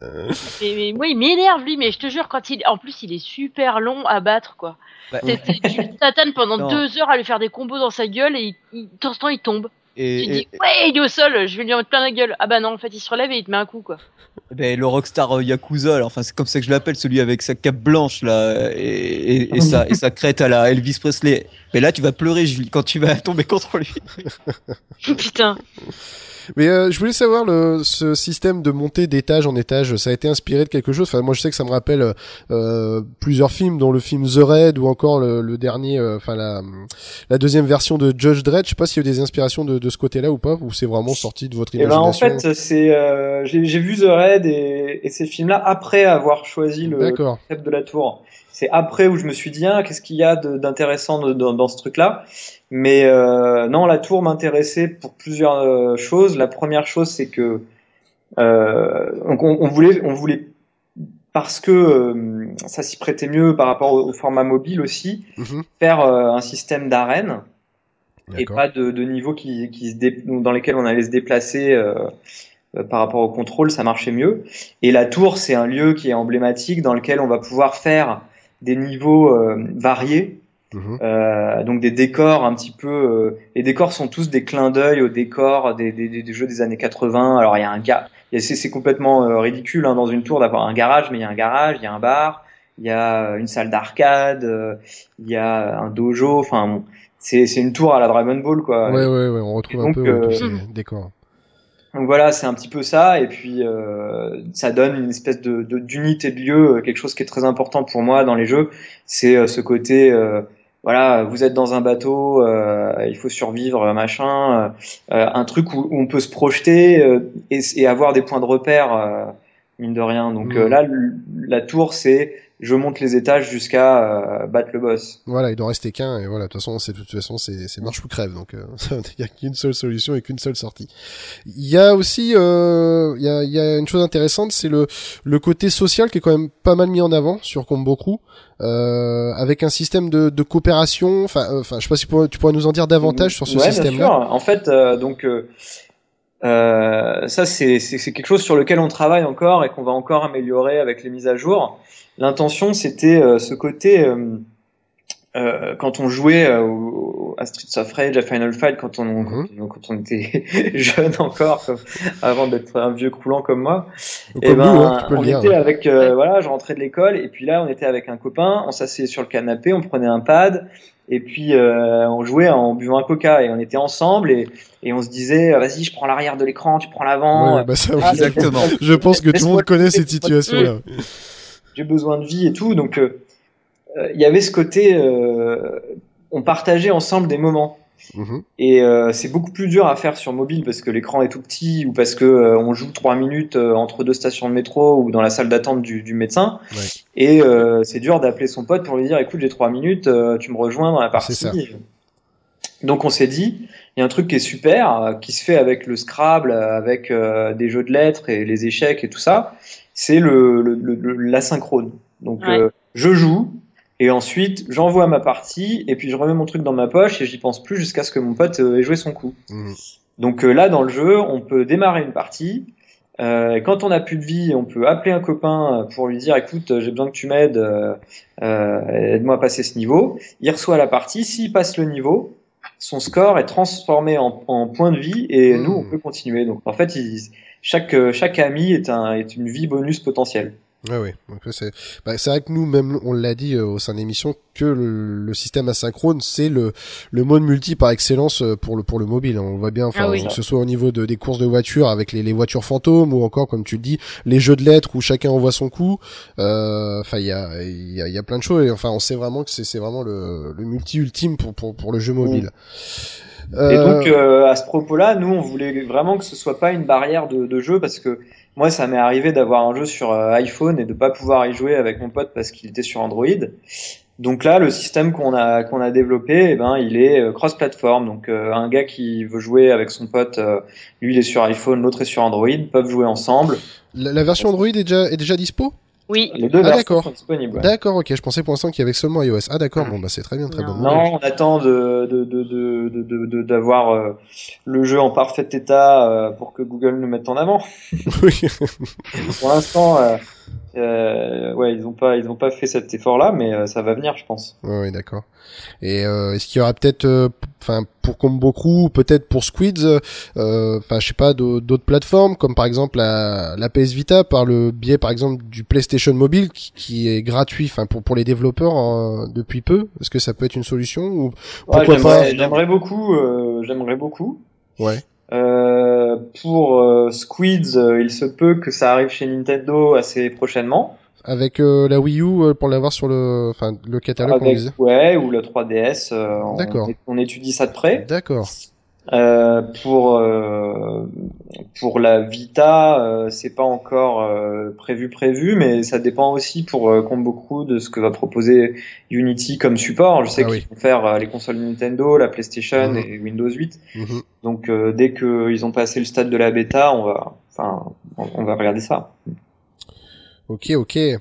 mais, mais moi, il m'énerve lui, mais je te jure, quand il, en plus, il est super long à battre quoi. Bah, t'es- Tu pendant Non. deux heures à lui faire des combos dans sa gueule et il, il, de temps en temps il tombe. Et, Tu et- dis ouais, il est au sol, je vais lui en mettre plein la gueule. Ah bah non, en fait, il se relève et il te met un coup quoi. Ben, le rockstar euh, Yakuza, là, enfin c'est comme ça que je l'appelle, celui avec sa cape blanche là et, et, et sa, et sa crête à la Elvis Presley. Mais là tu vas pleurer Julie quand tu vas tomber contre lui. Putain. Mais euh, je voulais savoir le ce système de montée d'étage en étage, ça a été inspiré de quelque chose? Enfin, moi je sais que ça me rappelle euh, plusieurs films, dont le film The Raid ou encore le, le dernier, euh, enfin la la deuxième version de Judge Dredd. Je sais pas s'il y a eu des inspirations de, de ce côté-là ou pas, ou c'est vraiment sorti de votre Et ben imagination. en fait, c'est euh, j'ai vu The Raid et, et ces films-là après avoir choisi le concept de la tour. C'est après où je me suis dit, ah, qu'est-ce qu'il y a d'intéressant dans, ce truc-là Mais euh, non, la tour m'intéressait pour plusieurs euh, choses. La première chose, c'est que euh, on, on voulait, on voulait parce que ça s'y prêtait mieux par rapport au, au format mobile aussi, Mhm. faire un système d'arène et pas de, de niveaux qui, qui se dé- dans lesquels on allait se déplacer par rapport au contrôle, ça marchait mieux. Et la tour, c'est un lieu qui est emblématique dans lequel on va pouvoir faire des niveaux euh, variés, Mhm. euh, donc des décors un petit peu. euh, les décors sont tous des clins d'œil aux décors des, des, jeux des années 80. Alors il y a un gars, c'est complètement euh, ridicule hein, dans une tour d'avoir un garage, mais il y a un garage, il y a un bar, il y a une salle d'arcade, il y a un dojo. Enfin, bon, c'est une tour à la Dragon Ball quoi. Ouais, ouais, ouais, on retrouve Et un peu tous ces décors. Donc voilà, c'est un petit peu ça, et puis euh, ça donne une espèce de de- d'unité de, lieu, euh, quelque chose qui est très important pour moi dans les jeux, c'est euh, ce côté, euh, voilà, vous êtes dans un bateau, euh, il faut survivre, euh, machin, un truc où, où on peut se projeter euh, et, et avoir des points de repère, euh, mine de rien. Donc euh, là, la tour, c'est je monte les étages jusqu'à euh, battre le boss. Voilà, il doit rester qu'un et voilà, de toute façon, c'est de toute façon c'est c'est marche ou crève donc euh, il y a qu'une seule solution et qu'une seule sortie. Il y a aussi euh, il y a il y a une chose intéressante, c'est le le côté social qui est quand même pas mal mis en avant sur Combo Crew euh, avec un système de de coopération, enfin euh, enfin je sais pas si tu pourrais, tu pourrais nous en dire davantage sur ce Ouais, système bien là. sûr. En fait, euh, donc ça c'est quelque chose sur lequel on travaille encore et qu'on va encore améliorer avec les mises à jour. L'intention c'était euh, ce côté euh, euh, quand on jouait euh, au- à Streets of Rage, à Final Fight, quand on, Mhm. quand, on- quand on était jeune encore, comme- avant d'être un vieux croulant comme moi, et ben, nous, hein, peux on dire. était avec, euh, Ouais. voilà, je rentrais de l'école et puis là, on était avec un copain, on s'asseyait sur le canapé, on prenait un pad et puis euh, on jouait en buvant un coca et on était ensemble et, et on se disait, vas-y, je prends l'arrière de l'écran, tu prends l'avant. Ouais, bah ça. Ah, Exactement. Je pense que tout le monde connaît cette situation là. J'ai besoin de vie et tout, donc euh, euh, il y avait ce côté, euh, on partageait ensemble des moments. Mhm. Et euh, c'est beaucoup plus dur à faire sur mobile parce que l'écran est tout petit ou parce que euh, on joue trois minutes euh, entre deux stations de métro ou dans la salle d'attente du, du médecin. Ouais. Et c'est dur d'appeler son pote pour lui dire écoute j'ai trois minutes, tu me rejoins dans la partie. Donc on s'est dit il y a un truc qui est super, euh, qui se fait avec le Scrabble, euh, avec euh, des jeux de lettres et les échecs et tout ça, c'est le, le, le- le- l'asynchrone. Donc Ouais. euh, je joue et ensuite j'envoie ma partie et puis je remets mon truc dans ma poche et j'y pense plus jusqu'à ce que mon pote euh, ait joué son coup. Mhm. Donc euh, là dans le jeu on peut démarrer une partie. Euh, quand on n'a plus de vie, on peut appeler un copain pour lui dire écoute, j'ai besoin que tu m'aides, aide-moi à passer ce niveau. Il reçoit la partie, s'il passe le niveau, son score est transformé en, en point de vie et Mmh. nous on peut continuer. Donc en fait, il- chaque euh, chaque ami est un est une vie bonus potentielle. Ouais. Donc, c'est bah, c'est vrai que nous, même, on l'a dit euh, au sein de l'émission, que le, le système asynchrone, c'est le, le mode multi par excellence euh, pour le, pour le mobile. On le voit bien, enfin, Ah oui. que ce soit au niveau de, des courses de voitures avec les, les voitures fantômes ou encore, comme tu le dis, les jeux de lettres où chacun envoie son coup. Euh, Enfin, il y a, il y, a, il y a plein de choses. Et, enfin, on sait vraiment que c'est c'est vraiment le, le multi ultime pour, pour, pour le jeu mobile. Et Euh, donc euh, à ce propos-là, nous on voulait vraiment que ce soit pas une barrière de, de jeu parce que moi ça m'est arrivé d'avoir un jeu sur euh, iPhone et de pas pouvoir y jouer avec mon pote parce qu'il était sur Android. Donc là, le système qu'on a qu'on a développé, eh ben il est euh, cross-platform. Donc euh, un gars qui veut jouer avec son pote, lui il est sur iPhone, l'autre est sur Android, peuvent jouer ensemble. la, la version Android est déjà, est déjà dispo? Oui. Les deux Ah, versions d'accord. sont disponibles. ouais. D'accord, ok. Je pensais pour l'instant qu'il y avait seulement iOS. Ah, d'accord. Bon, bah, c'est très bien, très Non. bonne Non, on attend de de de de de- de- de- d'avoir euh, le jeu en parfait état euh, pour que Google le mette en avant. Oui. Pour l'instant, euh, euh, ouais, ils ont pas, ils ont pas fait cet effort-là, mais euh, ça va venir, je pense. Ouais, ouais, d'accord. Et euh, est-ce qu'il y aura peut-être, euh, enfin pour Combo Crew, peut-être pour Squids, euh, enfin je sais pas, d'au- d'autres plateformes comme par exemple la, la PS Vita par le biais par exemple du PlayStation Mobile qui, qui est gratuit, enfin pour pour les développeurs euh, depuis peu? Est-ce que ça peut être une solution ou Ouais, j'aimerais beaucoup, euh, j'aimerais beaucoup. ouais. Euh, pour euh, Squids, euh, il se peut que ça arrive chez Nintendo assez prochainement. Avec euh, la Wii U euh, pour l'avoir sur le, enfin le catalogue Avec, ouais, ou la 3DS. euh, on- D'accord. On, étudie ça de près. D'accord. Euh, pour euh, pour la Vita, euh, c'est pas encore euh, prévu prévu, mais ça dépend aussi pour Combo Crew de ce que va proposer Unity comme support. Je sais Ah qu'ils oui. vont faire les consoles Nintendo, la PlayStation Mhm. et Windows 8. Mhm. Donc dès qu'ils ont passé le stade de la bêta, on va enfin on, on va regarder ça. Ok, ok. Et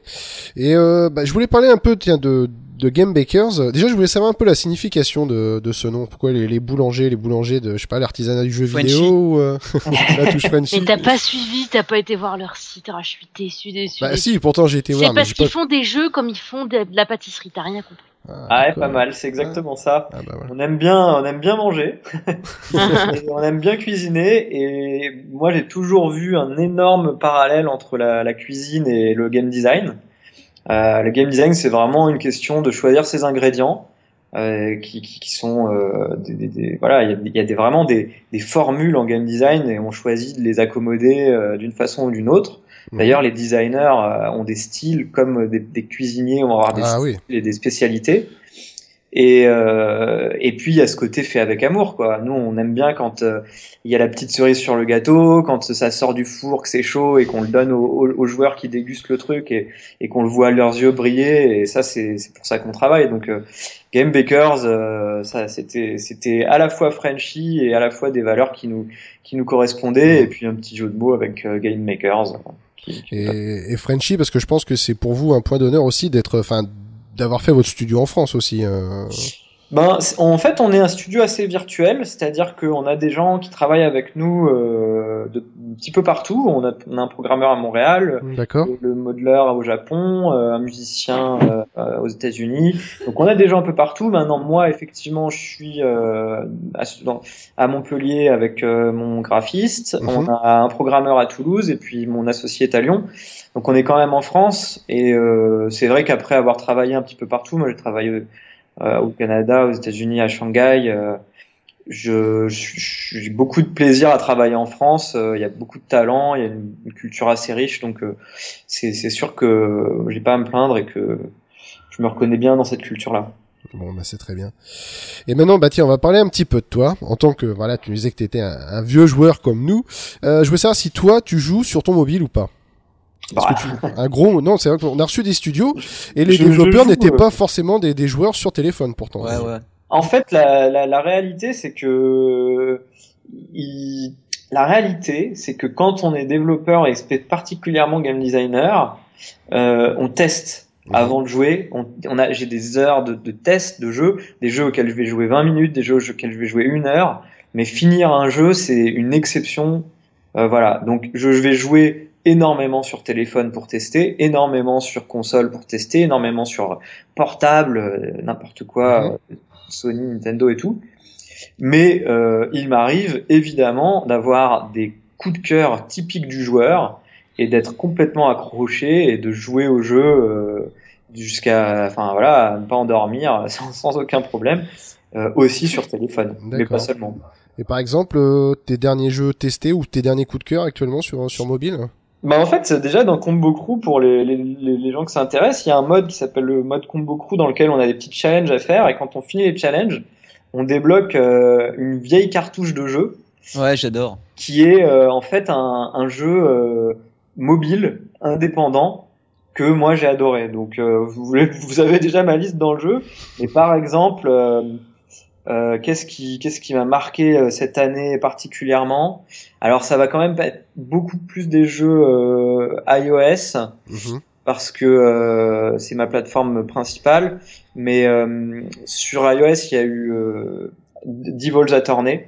euh, bah, je voulais parler un peu tiens, de, de Game Bakers. Déjà, je voulais savoir un peu la signification de, de ce nom. Pourquoi les, les boulangers, les boulangers de, je sais pas, l'artisanat du jeu Frenchy. vidéo ou euh, la touche Frenchy Mais t'as pas suivi, t'as pas été voir leur site. Ah, je suis déçu, déçu. Bah déçu. si, pourtant j'ai été C'est voir, mais parce qu'ils pas... font des jeux comme ils font de, de la pâtisserie. T'as rien compris. Ah, Ah ouais, pas mal, c'est exactement ça. Ah bah. On aime bien, on aime bien manger. On aime bien cuisiner et moi j'ai toujours vu un énorme parallèle entre la, la cuisine et le game design. Euh, le game design c'est vraiment une question de choisir ses ingrédients euh, qui, qui, qui sont euh, des, des- des- voilà il y a, il y a des, vraiment des, des formules en game design et on choisit de les accommoder euh, d'une façon ou d'une autre. Mhm. D'ailleurs les designers euh, ont des styles comme des, des cuisiniers vont avoir des Ah oui. et des spécialités. Et, euh, et puis il y a ce côté fait avec amour quoi. Nous on aime bien quand euh, il y a la petite cerise sur le gâteau, quand ça sort du four, que c'est chaud et qu'on le donne aux, aux- aux joueurs qui dégustent le truc et, et qu'on le voit à leurs yeux briller. Et ça c'est pour ça qu'on travaille. Donc euh, Game Bakers, euh, ça c'était c'était à la fois Frenchy et à la fois des valeurs qui nous qui nous correspondaient et puis un petit jeu de mots avec euh, Game Makers. qui- qui- Et, et Frenchy, parce que je pense que c'est pour vous un point d'honneur aussi d'être, enfin, d'avoir fait votre studio en France aussi. euh. Ben, en fait, on est un studio assez virtuel, c'est-à-dire qu'on a des gens qui travaillent avec nous euh, de, un petit peu partout. On a, on a un programmeur à Montréal, D'accord. le modeler au Japon, euh, un musicien euh, euh, aux États-Unis. Donc, on a des gens un peu partout. Maintenant, moi, effectivement, je suis euh, à, dans- à Montpellier avec euh, mon graphiste. Mhm. On a un programmeur à Toulouse et puis mon associé est à Lyon. Donc, on est quand même en France. Et euh, c'est vrai qu'après avoir travaillé un petit peu partout, moi, j'ai travaillé euh, au Canada, aux États-Unis, à Shanghai. euh, j'ai beaucoup de plaisir à travailler en France. euh, Il y a beaucoup de talent, il y a une, culture assez riche, donc euh, c'est sûr que j'ai pas à me plaindre et que je me reconnais bien dans cette culture-là. Bon, bah c'est très bien. Et maintenant, bah tiens, on va parler un petit peu de toi. En tant que, voilà, tu disais que tu étais un, un vieux joueur comme nous. Euh, je veux savoir si toi, tu joues sur ton mobile ou pas. Est-ce Bah, que tu... Un gros... Non, c'est vrai qu'on a reçu des studios et les Je- développeurs n'étaient pas forcément des, des joueurs sur téléphone pourtant. Ouais, ouais. En fait, la, la, la réalité, c'est que il- la réalité, c'est que quand on est développeur et particulièrement game designer, euh, on teste avant de jouer. On, on a, j'ai des heures de, de tests de jeux, des jeux auxquels je vais jouer 20 minutes, des jeux auxquels je vais jouer une heure. Mais finir un jeu, c'est une exception. Euh, voilà. Donc, je, je vais jouer énormément sur téléphone pour tester, énormément sur console pour tester, énormément sur portable, euh, n'importe quoi, Mhm. euh, Sony, Nintendo et tout. Mais euh, il m'arrive évidemment d'avoir des coups de cœur typiques du joueur et d'être complètement accroché et de jouer au jeu euh, jusqu'à, enfin voilà, à ne pas endormir sans, sans aucun problème, aussi sur téléphone, mais pas seulement. Et par exemple, tes derniers jeux testés ou tes derniers coups de cœur actuellement sur, sur mobile? Bah en fait, déjà dans Combo Crew, pour les, les, les gens que ça intéresse, il y a un mode qui s'appelle le mode Combo Crew dans lequel on a des petits challenges à faire et quand on finit les challenges, on débloque euh, une vieille cartouche de jeu Ouais, j'adore. qui est euh, en fait un, un jeu euh, mobile, indépendant, que moi j'ai adoré. Donc vous, vous avez déjà ma liste dans le jeu. Et par exemple, euh, qu'est-ce qui, qu'est-ce qui m'a marqué euh, cette année particulièrement? Alors ça va quand même être beaucoup plus des jeux euh, iOS Mhm. parce que euh, c'est ma plateforme principale. Mais euh, sur iOS, il y a eu euh, Devil's Attorney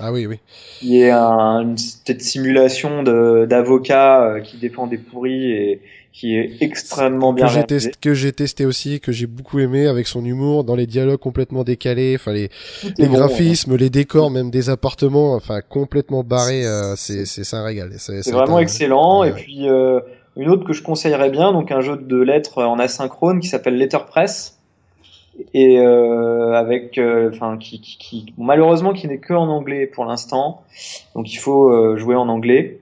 Ah oui, oui. qui est un, une petite simulation de- d'avocat euh, qui défend des pourris et qui est extrêmement bien que j'ai testé, que j'ai testé aussi, que j'ai beaucoup aimé avec son humour, dans les dialogues complètement décalés, enfin les, bon, hein. graphismes, les décors, même des appartements, enfin complètement barrés, euh, c'est c'est un régal. C'est vraiment excellent. ouais, et ouais. puis euh, une autre que je conseillerais bien, donc un jeu de lettres en asynchrone qui s'appelle Letterpress et euh, avec, euh, enfin, qui, qui, qui- malheureusement qui n'est que en anglais pour l'instant, donc il faut euh, jouer en anglais.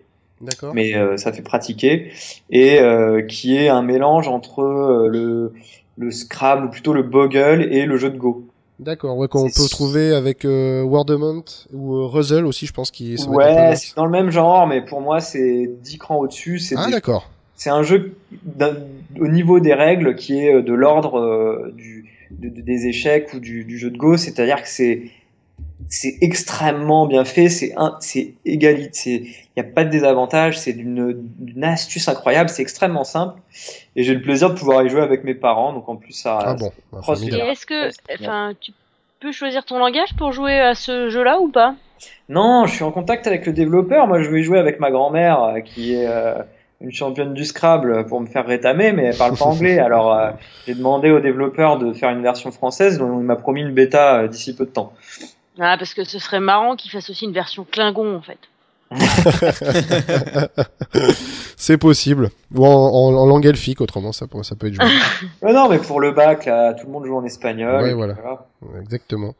Mais euh, ça fait pratiquer et euh, qui est un mélange entre euh, le le Scrabble ou plutôt le Boggle et le jeu de Go. D'accord. Ouais, qu'on peut trouver avec Wordament ou Ruzzle aussi, je pense qui. Ouais, c'est dans le même genre, mais pour moi c'est 10 crans au-dessus. Ah des- d'accord. c'est un jeu au niveau des règles qui est de l'ordre du de- de- des échecs ou du, du jeu de Go, c'est-à-dire que c'est c'est extrêmement bien fait, c'est un, c'est égalité, il n'y a pas de désavantage, c'est d'une, astuce incroyable, c'est extrêmement simple, et j'ai le plaisir de pouvoir y jouer avec mes parents, donc en plus ça, Ah bon. bah, cross- Et est-ce que, enfin, tu peux choisir ton langage pour jouer à ce jeu-là ou pas? Non, je suis en contact avec le développeur. Moi, je vais jouer avec ma grand-mère, euh, qui est euh, une championne du Scrabble, pour me faire rétamer, mais elle parle pas anglais. Alors, euh, j'ai demandé au développeur de faire une version française, dont il m'a promis une bêta euh, d'ici peu de temps. Ah, parce que ce serait marrant qu'il fasse aussi une version Klingon en fait. C'est possible. Ou en, en, en langue elfique, autrement, ça, peut- ça peut être joué. Mais non, mais pour le bac, là, tout le monde joue en espagnol. Ouais, voilà. Exactement.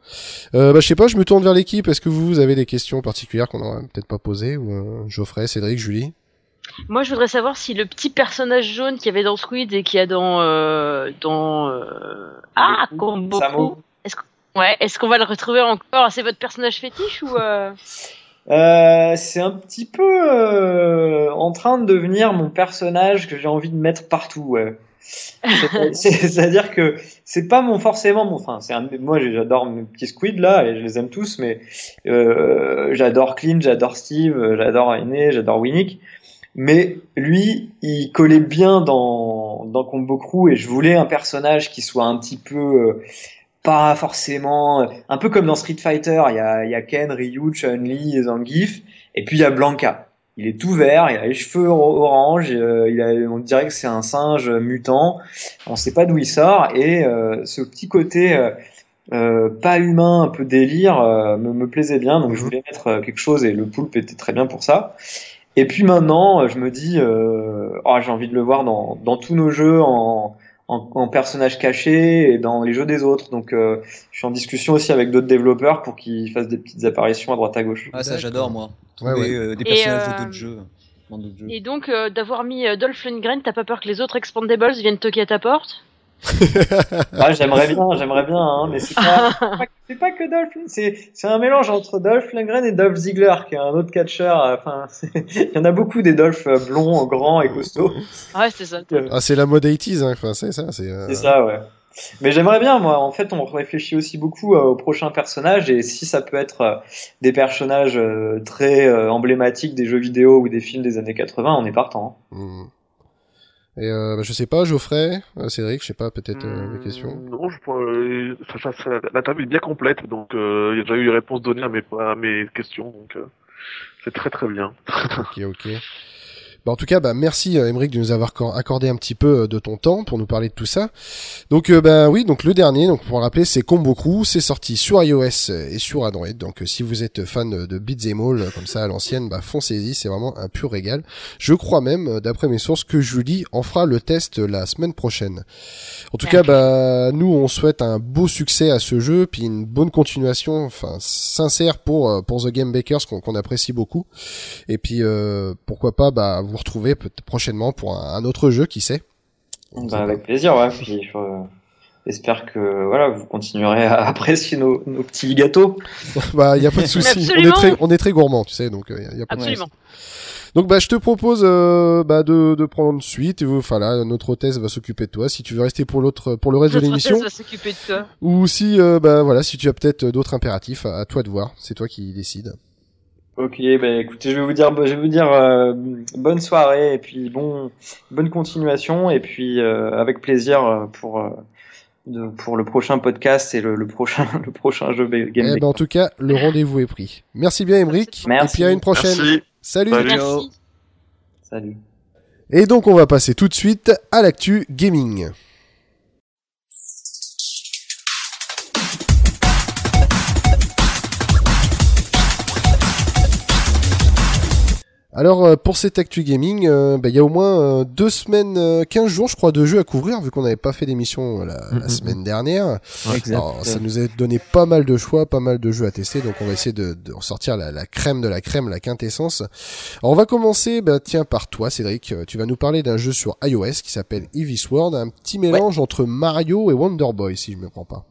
Euh, bah, je sais pas, je me tourne vers l'équipe. Est-ce que vous, vous avez des questions particulières qu'on n'aurait peut-être pas posées ou euh, Geoffrey, Cédric, Julie? Moi, je voudrais savoir si le petit personnage jaune qu'il y avait dans Squid et qu'il y a dans dans euh... ah Combo Samo. Crew, est-ce que ouais, est-ce qu'on va le retrouver encore C'est votre personnage fétiche ou euh... Euh, c'est un petit peu euh, en train de devenir mon personnage que j'ai envie de mettre partout. Ouais. C'est-à-dire que c'est pas mon forcément mon. Enfin, c'est Moi, j'adore mes petits squids là et je les aime tous, mais j'adore Clint, j'adore Steve, j'adore Aine, j'adore Winnick. Mais lui, il collait bien dans dans Combo Crew et je voulais un personnage qui soit un petit peu pas forcément euh, un peu comme dans Street Fighter, il y a, Ken, Ryu, Chun-Li Zangief et puis il y a Blanca. Il est tout vert, il a les cheveux or- orange, euh, il on dirait que c'est un singe mutant. On sait pas d'où il sort et euh, ce petit côté pas humain, un peu délire, me, plaisait bien. Donc je voulais mettre quelque chose et le poulpe était très bien pour ça. Et puis maintenant, je me dis, oh, j'ai envie de le voir dans, dans tous nos jeux en, en, en personnage caché et dans les jeux des autres. Donc euh, je suis en discussion aussi avec d'autres développeurs pour qu'ils fassent des petites apparitions à droite à gauche. Ah, ça, j'adore, moi. Ouais, Trouver ouais. euh, des Et, personnages euh, de d'autres jeux. dans d'autres jeux. Et donc euh, d'avoir mis euh, Dolph Lundgren, t'as pas peur que les autres Expandables viennent toquer à ta porte? Ah, j'aimerais bien, j'aimerais bien, hein, mais c'est pas, c'est pas, que Dolph, c'est, c'est un mélange entre Dolph Lundgren et Dolph Ziggler, qui est un autre catcheur. euh, Enfin, il y en a beaucoup des Dolph euh, blonds, grands et costauds. Ouais, c'est ça. Ah, c'est la mode 80s, hein. Enfin, c'est ça, c'est. euh, C'est ça, ouais. Mais j'aimerais bien, moi. En fait, on réfléchit aussi beaucoup euh, aux prochains personnages et si ça peut être euh, des personnages euh, très euh, emblématiques des jeux vidéo ou des films des années 80, on est partant. hein. hmm. Et euh, bah, je sais pas, Geoffrey, euh, Cédric, je sais pas, peut-être euh, des questions. Hmm, Non, je, euh, ça- ça- ça- la table est bien complète, donc euh, il y a déjà eu les réponses données à mes, à mes questions, donc euh, c'est très très bien. Ok, ok. Bah, en tout cas, bah, merci euh, Émeric de nous avoir cor- accordé un petit peu euh, de ton temps pour nous parler de tout ça. Donc, euh, bah oui, donc le dernier, donc pour rappeler, c'est Combo Crew, c'est sorti sur iOS et sur Android. Donc, si vous êtes fan de Beat'em All euh, comme ça à l'ancienne, bah foncez-y, c'est vraiment un pur régal. Je crois même, d'après mes sources, que Julie en fera le test la semaine prochaine. En tout cas, bah nous, on souhaite un beau succès à ce jeu, puis une bonne continuation, enfin sincère pour pour The Game Bakers qu'on apprécie beaucoup. Et puis euh, pourquoi pas bah, vous retrouver peut-être prochainement pour un, un autre jeu, qui sait? Bah, avec plaisir, ouais. Puis, euh, j'espère que voilà, vous continuerez à apprécier nos, nos petits gâteaux. bah y a pas de souci. on est très on est très gourmand, tu sais, donc euh, y a, pas de souci. Donc bah je te propose euh, bah, de, de prendre suite. Vous- Enfin là, notre hôtesse va s'occuper de toi. Si tu veux rester pour l'autre pour le reste de Notre l'émission, hôtesse va s'occuper de toi. ou si euh, bah voilà, si tu as peut-être d'autres impératifs, à, à toi de voir. C'est toi qui décides. Ok, bah écoutez, je vais vous dire, je vais vous dire euh, bonne soirée et puis bon, bonne continuation et puis euh, avec plaisir euh, pour euh, de, pour le prochain podcast et le, le prochain le prochain jeu Game Eh ben en tout cas, le rendez-vous est pris. Merci bien, Emric. Merci. Et puis à une prochaine. Merci. Salut. Salut. Merci. Salut. Et donc on va passer tout de suite à l'actu gaming. Alors euh, pour cette actu gaming, euh, bah, il y a au moins euh, deux semaines, euh, 15 jours je crois de jeux à couvrir vu qu'on n'avait pas fait d'émission euh, la, la Mhm. semaine dernière. Exact. Alors, ça nous a donné pas mal de choix, pas mal de jeux à tester, donc on va essayer de, de sortir la, la crème de la crème, la quintessence. Alors on va commencer, bah, tiens, par toi Cédric, Euh, tu vas nous parler d'un jeu sur iOS qui s'appelle Eevee Sword, un petit mélange entre Mario et Wonder Boy si je me prends pas.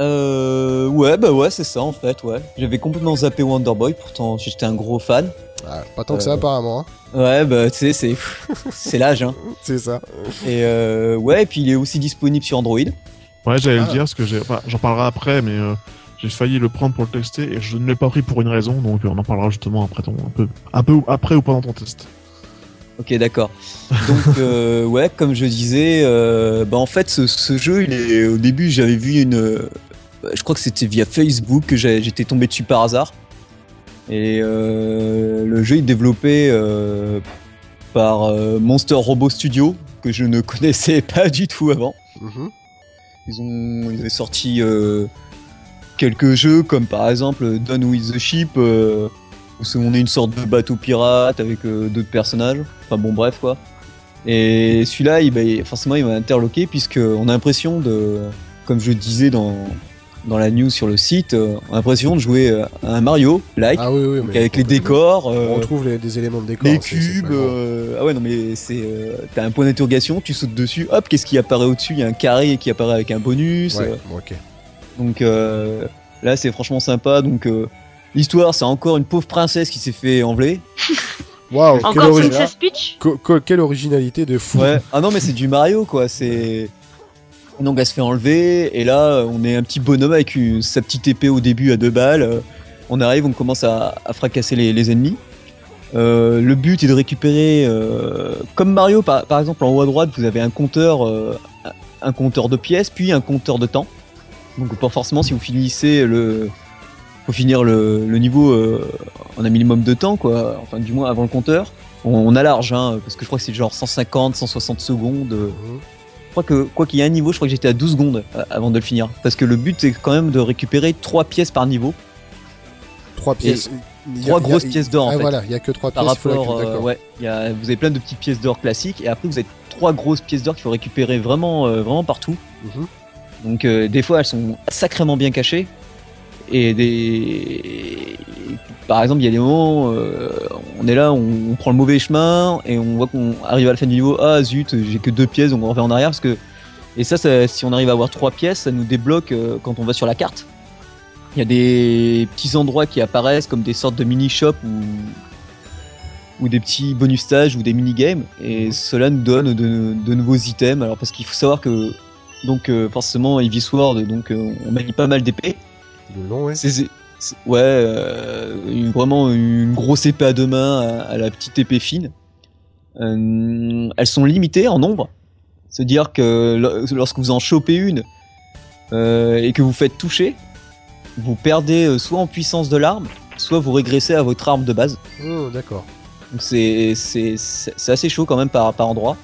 Euh, ouais, bah ouais, c'est ça en fait, ouais. J'avais complètement zappé Wonder Boy, pourtant j'étais un gros fan. Ah, pas tant que ça Euh. apparemment, hein. Ouais, bah tu sais, c'est c'est l'âge, hein. c'est ça. Et euh, ouais, et puis il est aussi disponible sur Android. Ouais, j'allais Ah. le dire, parce que j'ai, enfin, j'en parlerai après, mais euh, j'ai failli le prendre pour le tester et je ne l'ai pas pris pour une raison, donc on en parlera justement après ton, un peu, un peu ou- après ou pendant ton test. Ok, d'accord. Donc euh, ouais, comme je disais, euh, bah en fait ce, ce jeu, il est au début j'avais vu une, euh, je crois que c'était via Facebook que j'étais tombé dessus par hasard. Et euh, le jeu est développé euh, par euh, Monster Robot Studio que je ne connaissais pas du tout avant. Mhm. Ils ont ils avaient sorti euh, quelques jeux comme par exemple Done with the Ship où on est une sorte de bateau pirate avec d'autres personnages. Enfin bon bref quoi. Et celui-là, il, il- forcément, il m'a interloqué puisque on a l'impression de, comme je disais dans dans la news sur le site, euh, on a l'impression de jouer euh, à un Mario like Ah oui, oui, mais avec les décors. On euh, retrouve les, des éléments de décor. les cubes, euh, ah ouais non mais c'est, euh, t'as un point d'interrogation, tu sautes dessus, hop, qu'est-ce qui apparaît au-dessus? Il y a un carré qui apparaît avec un bonus. Ouais, euh, bon, ok. donc euh, là c'est franchement sympa. Donc euh, l'histoire c'est encore une pauvre princesse qui s'est fait enlever. Waouh, quelle, Encore origi- quelle originalité de fou. Ouais. ah non mais c'est du Mario quoi. C'est donc elle se fait enlever et là on est un petit bonhomme avec sa petite épée au début à deux balles. Euh, On arrive, on commence à, fracasser les, ennemis. Euh, le but est de récupérer, euh, comme Mario par, exemple en haut à droite, vous avez un compteur, de pièces, puis un compteur de temps. Donc pas forcément si vous finissez le, faut finir le, niveau en un minimum de temps quoi, enfin du moins avant le compteur. On, a large hein, parce que je crois que c'est genre 150, 160 secondes. Je crois que quoi qu'il y ait un niveau, je crois que j'étais à 12 secondes euh, avant de le finir. Parce que le but c'est quand même de récupérer trois pièces par niveau. Trois pièces. A- y a- grosses pièces d'or, en Ah fait. voilà, il y a que trois Par pièces. la- rapport, euh, ouais, il y a, vous avez plein de petites pièces d'or classiques et après vous avez trois grosses pièces d'or qu'il faut récupérer vraiment, euh, vraiment partout. Mhm. Donc euh, des fois elles sont sacrément bien cachées et des, par exemple il y a des moments, euh, on est là, on, on prend le mauvais chemin et on voit qu'on arrive à la fin du niveau, ah zut, j'ai que deux pièces, donc on revient en arrière parce que Et ça, ça, si on arrive à avoir trois pièces, ça nous débloque euh, quand on va sur la carte. Il y a des petits endroits qui apparaissent comme des sortes de mini-shops ou, ou des petits bonus stages ou des mini-games. Et cela nous donne de, de nouveaux items. Alors parce qu'il faut savoir que donc euh, forcément Heavy Sword, donc euh, on manie pas mal d'épées. Ouais. C'est- c'est- ouais, euh, une- vraiment une grosse épée à deux mains à, à la petite épée fine. Euh, elles sont limitées en nombre. C'est-à-dire que lo- lorsque vous en chopez une euh, et que vous faites toucher, vous perdez soit en puissance de l'arme, soit vous régressez à votre arme de base. Oh, d'accord. Donc c'est c'est c'est c'est assez chaud quand même par par endroit.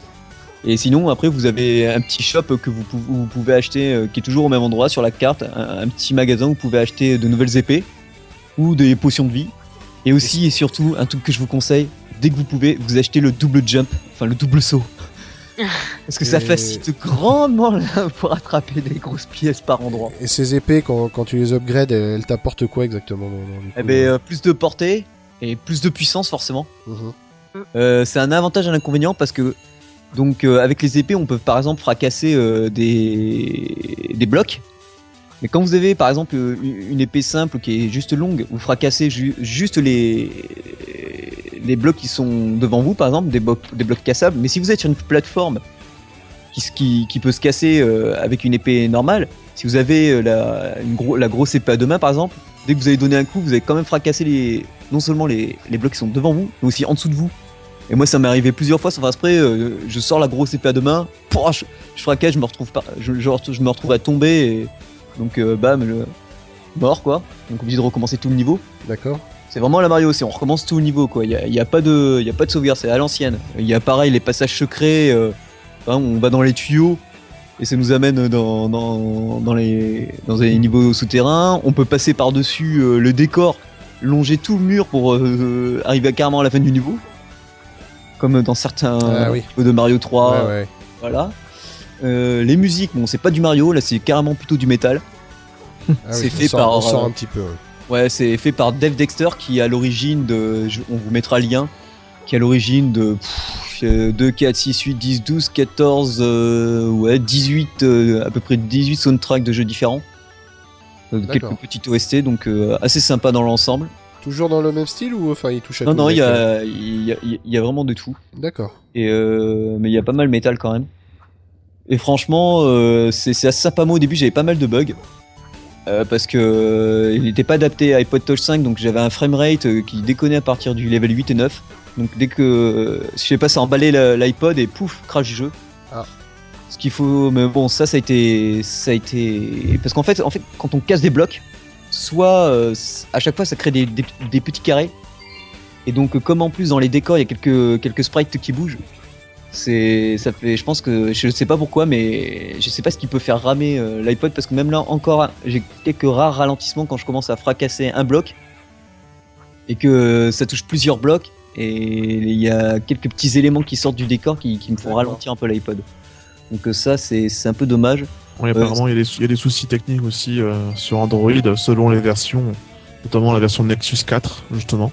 Et sinon après vous avez un petit shop que vous pouvez, vous pouvez acheter euh, qui est toujours au même endroit sur la carte, un, un petit magasin où vous pouvez acheter de nouvelles épées ou des potions de vie. Et aussi et surtout un truc que je vous conseille, dès que vous pouvez, vous achetez le double jump, enfin le double saut. Parce que ça facilite grandement là, pour attraper des grosses pièces par endroit. Et ces épées, quand, quand tu les upgrades, elles, elles t'apportent quoi exactement dans- dans- Eh ben, euh, plus de portée et plus de puissance forcément. Mhm. Euh, c'est un avantage et un inconvénient parce que donc euh, avec les épées on peut par exemple fracasser euh, des des blocs. Mais quand vous avez par exemple euh, une épée simple qui est juste longue, vous fracassez ju- juste les les blocs qui sont devant vous par exemple, des, blocs des blocs cassables. Mais si vous êtes sur une plateforme qui, qui, peut se casser avec une épée normale, si vous avez la grosse épée à deux mains par exemple, dès que vous avez donné un coup, vous avez quand même fracassé les, non seulement les, les blocs qui sont devant vous, mais aussi en dessous de vous. Et moi, ça m'est arrivé plusieurs fois sans faire exprès. euh, je sors la grosse épée à deux mains, je, je fracasse, je me retrouve pas, je, je, je me retrouve à tomber, et donc euh, bam, le, mort quoi. Donc obligé de recommencer tout le niveau. D'accord. C'est vraiment la Mario aussi, on recommence tout le niveau quoi. Il y a, y a pas de, il y a pas de sauvegarde, c'est à l'ancienne. Il y a pareil les passages secrets. euh, hein, on va dans les tuyaux et ça nous amène dans dans, dans les dans les niveaux souterrains. On peut passer par dessus le décor, longer tout le mur pour euh, arriver carrément à la fin du niveau. Comme dans certains Ah oui. de Mario 3. Ouais, ouais. Voilà. Euh, les musiques, bon, c'est pas du Mario, là c'est carrément plutôt du métal. Ah C'est oui, fait sort, par, on sort euh, un petit peu. ouais. Ouais, c'est fait par Dave Dexter qui est à l'origine de. on vous mettra le lien. Qui est à l'origine de pff, euh, 2, 4, 6, 8, 10, 12, 14, euh, ouais, 18, euh, à peu près 18 soundtracks de jeux différents. Quelques petites OST, donc assez sympa dans l'ensemble. Toujours dans le même style ou enfin il touche à Non, tout non, il y mec, a, il y, a, il y a vraiment de tout. D'accord. Et euh, mais il y a pas mal métal quand même. Et franchement, euh, c'est assez sympa. Moi au début, j'avais pas mal de bugs. Euh, parce que il n'était pas adapté à iPod Touch 5, donc j'avais un framerate qui déconnait à partir du level 8 et 9. Donc dès que je sais pas, ça emballait la- l'iPod et pouf, crash du jeu. Ah. Ce qu'il faut, mais bon, ça, ça a été, ça a été, parce qu'en fait, en fait, quand on casse des blocs, soit euh, à chaque fois ça crée des, des- des petits carrés, et donc euh, comme en plus dans les décors il y a quelques quelques sprites qui bougent, c'est, ça fait, je pense que je sais pas pourquoi, mais je sais pas ce qui peut faire ramer euh, l'iPod parce que même là encore, j'ai quelques rares ralentissements quand je commence à fracasser un bloc et que ça touche plusieurs blocs et il y a quelques petits éléments qui sortent du décor qui, qui me font ralentir un peu l'iPod. Donc ça c'est c'est un peu dommage. Oui, apparemment, il y, a des sou- il y a des soucis techniques aussi euh, sur Android selon les versions, notamment la version Nexus 4, justement.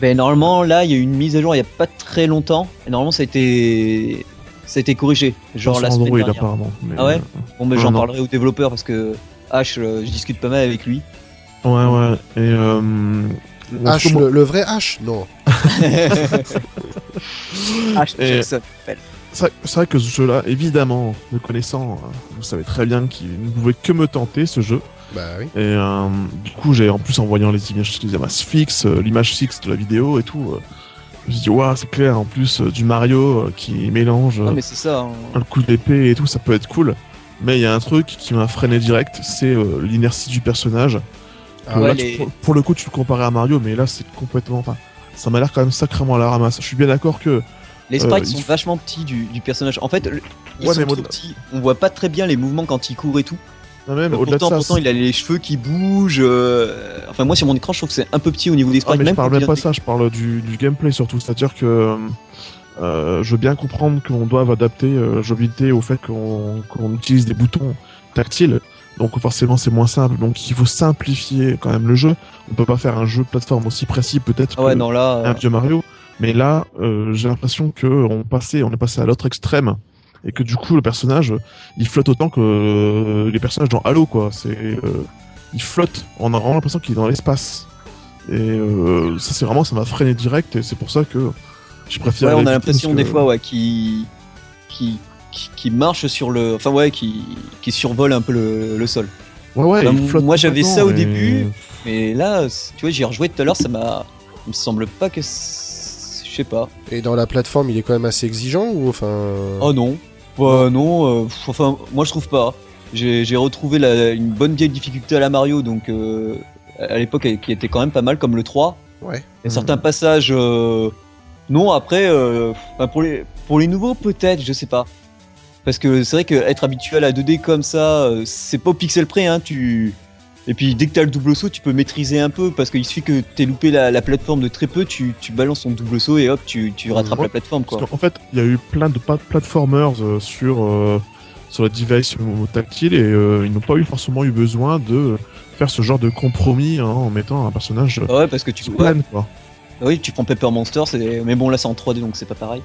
Ben normalement là il y a eu une mise à jour il y a pas très longtemps et normalement ça a été ça a été corrigé genre Sur la semaine Android, dernière. apparemment. Mais, Ah ouais euh, Bon mais j'en parlerai aux développeurs parce que H euh, je discute pas mal avec lui. Ouais, ouais. Et euh, H, le, le vrai H Non. H Et- ça c'est vrai que ce jeu-là, évidemment, me connaissant, euh, vous savez très bien qu'il ne pouvait que me tenter ce jeu. Bah oui. Et euh, du coup, j'ai en plus en voyant les images, les images fixes, euh, l'image fixe de la vidéo et tout, euh, je me suis dit, waouh, c'est clair, en plus euh, du Mario euh, qui mélange Non mais c'est ça. hein. un coup d'épée et tout, ça peut être cool. Mais il y a un truc qui m'a freiné direct, c'est euh, l'inertie du personnage. Ah ouais, là, les- tu- pour, pour le coup, tu le comparais à Mario, mais là, c'est complètement. Enfin, ça m'a l'air quand même sacrément à la ramasse. Je suis bien d'accord que. Les sprites Euh, sont il- vachement petits du, du personnage. En fait, le- ils Ouais, sont mais trop moi- petits. On voit pas très bien les mouvements quand il court et tout. Non, même de pourtant, ça. pourtant, il a les cheveux qui bougent. euh, Enfin, moi sur mon écran, je trouve que c'est un peu petit au niveau des Ah, sprites. mais je même parle quand même pas ça, je parle du, du gameplay surtout. C'est-à-dire que euh, je veux bien comprendre qu'on doive adapter euh, la jouabilité au fait qu'on utilise des boutons tactiles. Donc forcément c'est moins simple. Donc il faut simplifier quand même le jeu. On peut pas faire un jeu de plateforme aussi précis peut-être Ah ouais, que non là. un euh, vieux Mario. Mais là, euh, j'ai l'impression que on passait, on est passé à l'autre extrême et que du coup le personnage il flotte autant que euh, les personnages dans Halo quoi. C'est euh, il flotte, on a vraiment l'impression qu'il est dans l'espace. Et ça c'est vraiment ça m'a freiné direct et c'est pour ça que je préfère. Ouais, on a l'impression des fois ouais, qui, qui, qui, marche sur le. Enfin, ouais, qui, qui survole un peu le, le sol. Ouais ouais. Flotte moi, j'avais ça au et- début. Mais là, tu vois, j'y ai rejoué tout à l'heure, ça m'a. Il me semble pas que. Je sais pas. Et dans la plateforme, il est quand même assez exigeant ou enfin Oh non. Bah, non, euh, pff, enfin, moi je trouve pas. J'ai j'ai retrouvé la- une bonne vieille difficulté à la Mario, donc euh, à l'époque qui était quand même pas mal, comme le 3. Ouais. A certains passages. euh, Non, après, euh, enfin, pour, les, pour les nouveaux, peut-être, je sais pas. Parce que c'est vrai qu'être habitué à la 2D comme ça, euh, c'est pas au pixel près. Hein, tu... Et puis dès que t'as le double saut, tu peux maîtriser un peu. Parce qu'il suffit que t'aies loupé la, la plateforme de très peu, tu, tu balances ton double saut et hop, tu, tu rattrapes Ouais, la plateforme. Quoi. Parce qu'en fait, il y a eu plein de platformers euh, sur euh, sur les devices euh, tactiles et euh, ils n'ont pas eu forcément eu besoin de faire ce genre de compromis hein, en mettant un personnage Ah Ouais, parce que tu plane, quoi. Oui, tu prends Paper Monster, mais bon, là c'est en 3D donc c'est pas pareil.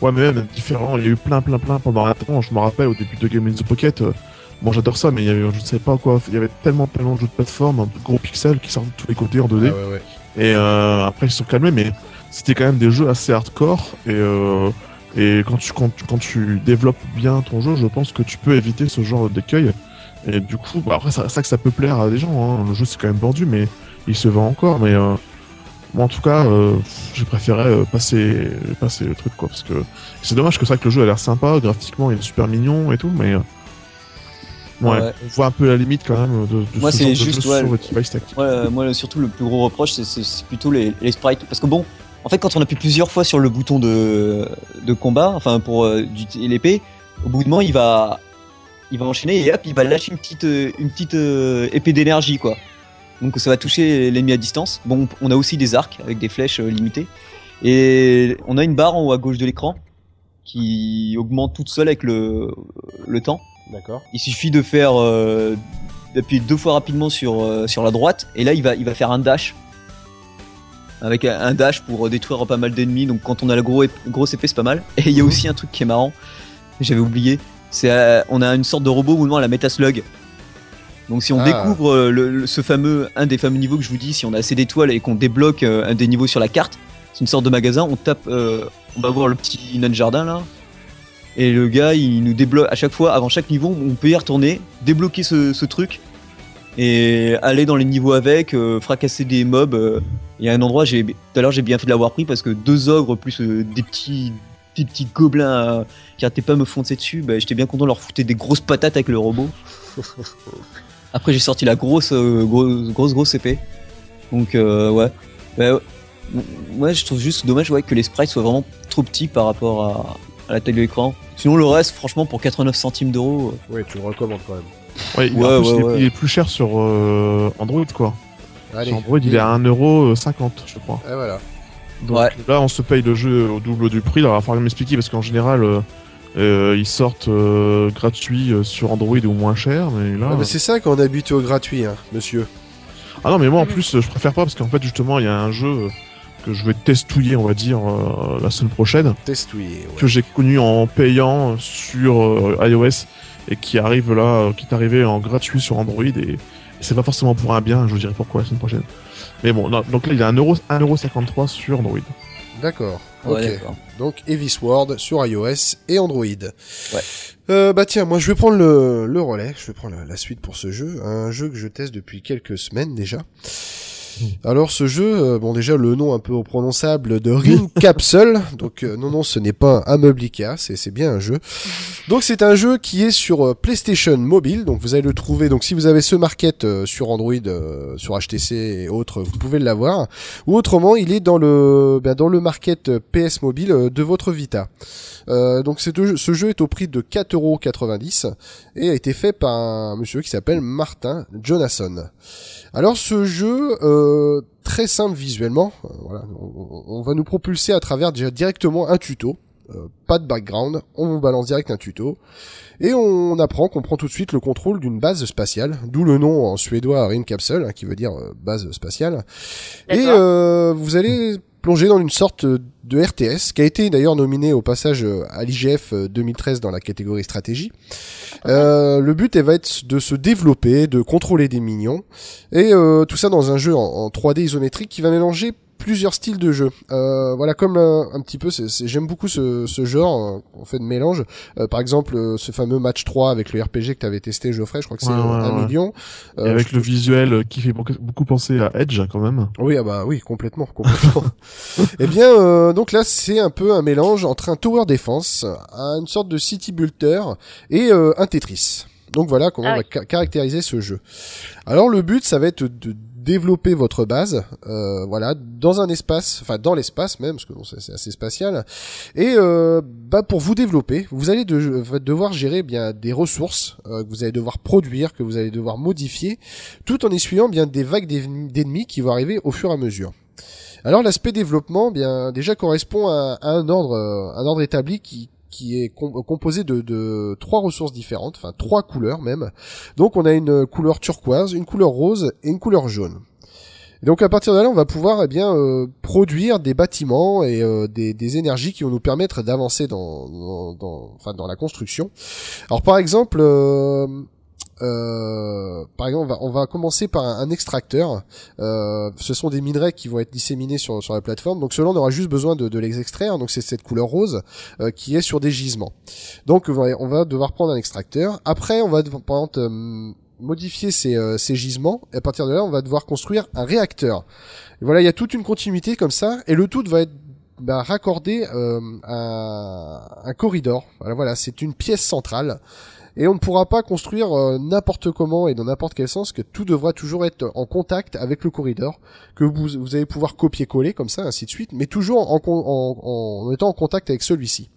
Ouais, mais même différent. Il y a eu plein, plein, plein pendant un temps. Je me rappelle au début de Game in the Pocket. Bon, j'adore ça, mais il y avait, je ne sais pas quoi. Il y avait tellement, tellement de jeux de plateforme, un gros pixels qui sortent de tous les côtés en 2D. Ah ouais, ouais. Et euh, après, ils se sont calmés, mais c'était quand même des jeux assez hardcore. Et, euh, et quand, tu, quand, tu, quand tu développes bien ton jeu, je pense que tu peux éviter ce genre d'écueil. Et du coup, bah après, c'est ça que ça peut plaire à des gens. Hein. Le jeu, c'est quand même vendu, mais il se vend encore. Mais euh, moi, en tout cas, euh, j'ai préféré euh, passer, passer le truc, quoi. Parce que c'est dommage que ça, que le jeu a l'air sympa, graphiquement, il est super mignon et tout, mais. Ouais, Ouais. on voit un peu la limite quand même de, de Moi, ce genre de juste, ouais, sur le- device tactile. Ouais, moi surtout le plus gros reproche c'est- plutôt les, les sprites. Parce que bon, en fait quand on appuie plusieurs fois sur le bouton de, de combat, enfin pour euh, l'épée, au bout de moment il va, il va enchaîner et hop il va lâcher une petite, euh, une petite euh, épée d'énergie quoi. Donc ça va toucher l'ennemi à distance. Bon, on a aussi des arcs avec des flèches euh, limitées. Et on a une barre en haut à gauche de l'écran qui augmente toute seule avec le, le temps. D'accord. Il suffit de faire euh, d'appuyer deux fois rapidement sur, euh, sur la droite et là il va, il va faire un dash. Avec un un dash pour euh, détruire pas mal d'ennemis. Donc quand on a la gros grosse épée, c'est pas mal. Et il y a Mhm. aussi un truc qui est marrant, j'avais oublié. C'est euh, on a une sorte de robot mouvement à la Metaslug. Donc si on Ah. découvre le- le- ce fameux un des fameux niveaux que je vous dis, si on a assez d'étoiles et qu'on débloque un des niveaux sur la carte, c'est une sorte de magasin. On tape, euh, on va voir le petit nain de jardin là. Et le gars, il nous débloque à chaque fois, avant chaque niveau, on peut y retourner, débloquer ce, ce truc et aller dans les niveaux avec, euh, fracasser des mobs. Il y a un endroit, j'ai tout à l'heure, j'ai bien fait de l'avoir pris parce que deux ogres plus euh, des petits des petits gobelins euh, qui arrêtaient pas de me foncer dessus, bah, j'étais bien content de leur foutre des grosses patates avec le robot. Après, j'ai sorti la grosse, euh, grosse, grosse, grosse épée. Donc, euh, ouais. Bah, ouais. Ouais, je trouve juste dommage ouais, que les sprites soient vraiment trop petits par rapport à, à la taille de l'écran. Sinon, le reste, franchement, pour 89 centimes d'euros, euh, Ouais, tu le recommandes quand même. Ouais, il, Ouais, en plus, ouais, il, est, ouais. il est plus cher sur euh, Android, quoi. Allez. Sur Android, il est à 1,50€, je crois. Et voilà. Donc Ouais. là, on se paye le jeu au double du prix. Alors, il va falloir m'expliquer parce qu'en général, euh, euh, ils sortent euh, gratuits euh, sur Android ou moins cher. Mais là. Ah, mais c'est ça qu'on est habitué au gratuit, hein, monsieur. Ah non, mais moi en Mhm. plus, je préfère pas parce qu'en fait, justement, il y a un jeu euh, que je vais testouiller, on va dire, euh, la semaine prochaine, Testouillé. ouais. que j'ai connu en payant sur euh, iOS et qui arrive là, euh, qui est arrivé en gratuit sur Android et, et c'est pas forcément pour un bien, je vous dirai pourquoi la semaine prochaine. Mais bon, non, donc là, il est à 1€, 1,53€ sur Android. D'accord. ouais, ok. Donc Heavy Sword sur iOS et Android. Euh, bah tiens, moi je vais prendre le, le relais, je vais prendre la, la suite pour ce jeu, un jeu que je teste depuis quelques semaines déjà. Alors ce jeu, euh, bon déjà le nom un peu imprononçable de Ring Capsule, donc euh, non non ce n'est pas un meuble Ikea, c'est bien un jeu. Donc c'est un jeu qui est sur euh, PlayStation Mobile, donc vous allez le trouver, donc si vous avez ce market euh, sur Android, euh, sur HTC et autres, vous pouvez l'avoir, ou autrement il est dans le, ben, dans le market PS Mobile de votre Vita. Euh, donc deux- ce jeu est au prix de 4,90€ et a été fait par un monsieur qui s'appelle Martin Jonasson. Alors ce jeu, euh, très simple visuellement, euh, voilà, on, on va nous propulser à travers déjà directement un tuto, euh, pas de background, on vous balance direct un tuto, et on apprend qu'on prend tout de suite le contrôle d'une base spatiale, d'où le nom en suédois Rim Capsule, hein, qui veut dire euh, base spatiale. Et euh, vous allez plonger dans une sorte de RTS qui a été d'ailleurs nominé au passage à l'IGF 2013 dans la catégorie stratégie. Euh, le but elle va être de se développer, de contrôler des minions et euh, tout ça dans un jeu en, en 3D isométrique qui va mélanger plusieurs styles de jeu. Euh, voilà, comme un, un petit peu, c'est- c'est- j'aime beaucoup ce, ce genre, euh, en fait, de mélange. Euh, par exemple, euh, ce fameux match 3 avec le RPG que tu avais testé, Geoffrey, je crois que c'est Ouais, euh, ouais, un ouais. million. Et Euh, avec le visuel euh, qui fait beaucoup- penser à Edge quand même. Oui, ah bah oui, complètement, complètement. eh bien, euh, donc là, c'est un peu un mélange entre un tower defense, un- une sorte de city builder et euh, un Tetris. Donc voilà comment Ah on va ca- caractériser ce jeu. Alors le but, ça va être de développer votre base, euh, voilà, dans un espace, enfin dans l'espace même, parce que bon, c'est assez spatial. Et euh, bah pour vous développer, vous allez va devoir gérer bien des ressources euh, que vous allez devoir produire, que vous allez devoir modifier, tout en essuyant bien des vagues d'ennemis qui vont arriver au fur et à mesure. Alors l'aspect développement, bien déjà correspond à, à un ordre, euh, un ordre établi qui qui est com- composé de, trois ressources différentes, enfin trois couleurs même. Donc on a une couleur turquoise, une couleur rose et une couleur jaune. Donc à partir de là, on va pouvoir eh bien euh, produire des bâtiments et euh, des, des énergies qui vont nous permettre d'avancer dans, dans, dans- enfin, dans la construction. Alors par exemple, euh, euh, par exemple, on va, commencer par un, extracteur. Euh, ce sont des minerais qui vont être disséminés sur, sur la plateforme. Donc cela, on aura juste besoin de, les extraire. Donc c'est cette couleur rose euh, qui est sur des gisements. Donc on va, devoir prendre un extracteur. Après, on va par modifier ces, ces gisements. Et à partir de là, on va devoir construire un réacteur. Voilà, il y a toute une continuité comme ça. Et le tout va être bah, raccordé euh, un corridor. Voilà, c'est une pièce centrale. Et on ne pourra pas construire euh, n'importe comment et dans n'importe quel sens, que tout devra toujours être en contact avec le corridor, que vous, allez pouvoir copier-coller comme ça, ainsi de suite, mais toujours en, en, en étant en contact avec celui-ci.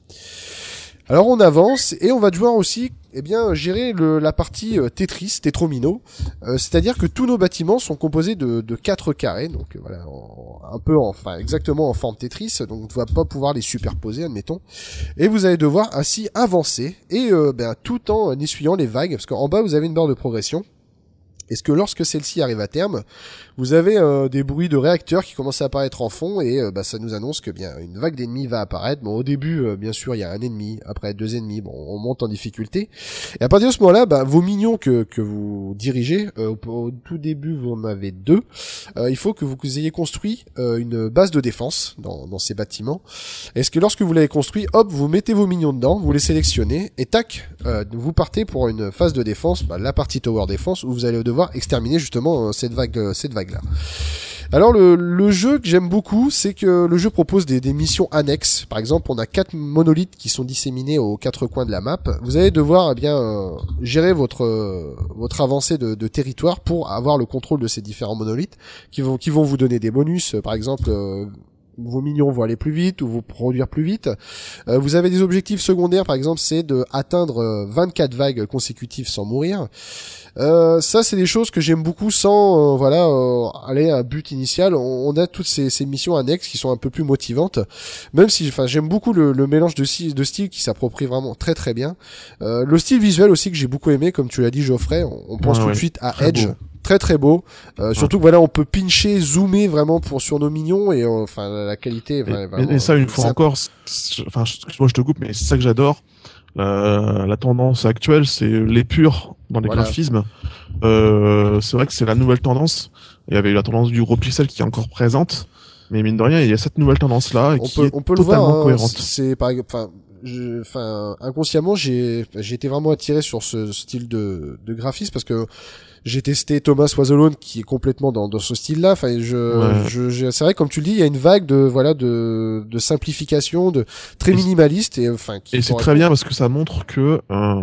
Alors on avance et on va devoir aussi eh bien gérer la partie euh, Tetris, Tetromino, Euh, c'est-à-dire que tous nos bâtiments sont composés de, de quatre carrés, donc euh, voilà, un peu enfin exactement en forme Tetris, donc on ne va pas pouvoir les superposer, admettons. Et vous allez devoir ainsi avancer et euh, ben, tout en essuyant les vagues, parce qu'en bas vous avez une barre de progression. Est-ce que lorsque celle-ci arrive à terme, vous avez euh, des bruits de réacteurs qui commencent à apparaître en fond et euh, bah, ça nous annonce que bien une vague d'ennemis va apparaître. Bon, au début, euh, bien sûr, il y a un ennemi, après deux ennemis. Bon, on monte en difficulté. Et à partir de ce moment-là, bah, vos minions que, que vous dirigez, au, tout début, vous en avez deux. Il faut que vous, ayez construit une base de défense dans, ces bâtiments. Est-ce que lorsque vous l'avez construit, hop, vous mettez vos minions dedans, vous les sélectionnez et tac, vous partez pour une phase de défense, bah, la partie tower défense où vous allez devoir exterminer justement euh, cette vague, euh, cette vague là. Alors le, le jeu que j'aime beaucoup, c'est que le jeu propose des, des missions annexes. Par exemple, on a quatre monolithes qui sont disséminés aux quatre coins de la map. Vous allez devoir eh bien euh, gérer votre votre avancée de, territoire pour avoir le contrôle de ces différents monolithes qui vont qui vont vous donner des bonus. Par exemple. Vos minions vont aller plus vite ou vous produire plus vite. Euh, vous avez des objectifs secondaires, par exemple, c'est de atteindre euh, 24 vagues consécutives sans mourir. Euh, ça, c'est des choses que j'aime beaucoup sans, euh, voilà, euh, aller à un but initial. On, on a toutes ces, ces missions annexes qui sont un peu plus motivantes, même si, enfin, j'aime beaucoup le, le mélange de, styles- de styles qui s'approprie vraiment très très bien. Euh, le style visuel aussi que j'ai beaucoup aimé, comme tu l'as dit, Geoffrey. On, on pense tout ouais. de suite à Edge. beau. Très très beau. Euh, Surtout que voilà, on peut pincher, zoomer vraiment pour sur nos mignons et euh, enfin la qualité. Et- vraiment, et ça, une fois ça- encore, enfin, excuse-moi, je te coupe, mais c'est ça que j'adore. La, la tendance actuelle, c'est l'épure dans les Voilà. graphismes. Euh, c'est vrai que c'est la nouvelle tendance. Il y avait eu la tendance du gros pixel qui est encore présente, mais mine de rien, il y a cette nouvelle tendance-là on qui peut, est on peut le voir. totalement hein, cohérente. c'est par exemple, enfin, je- enfin, inconsciemment, j'ai, j'ai été vraiment attiré sur ce style de, de graphisme parce que j'ai testé Thomas Was Alone qui est complètement dans, dans ce style-là. Enfin, je, Ouais. je, c'est vrai, comme tu le dis, il y a une vague de, voilà, de, de simplification, de très minimaliste et enfin. qui Et c'est très bien parce que ça montre que euh,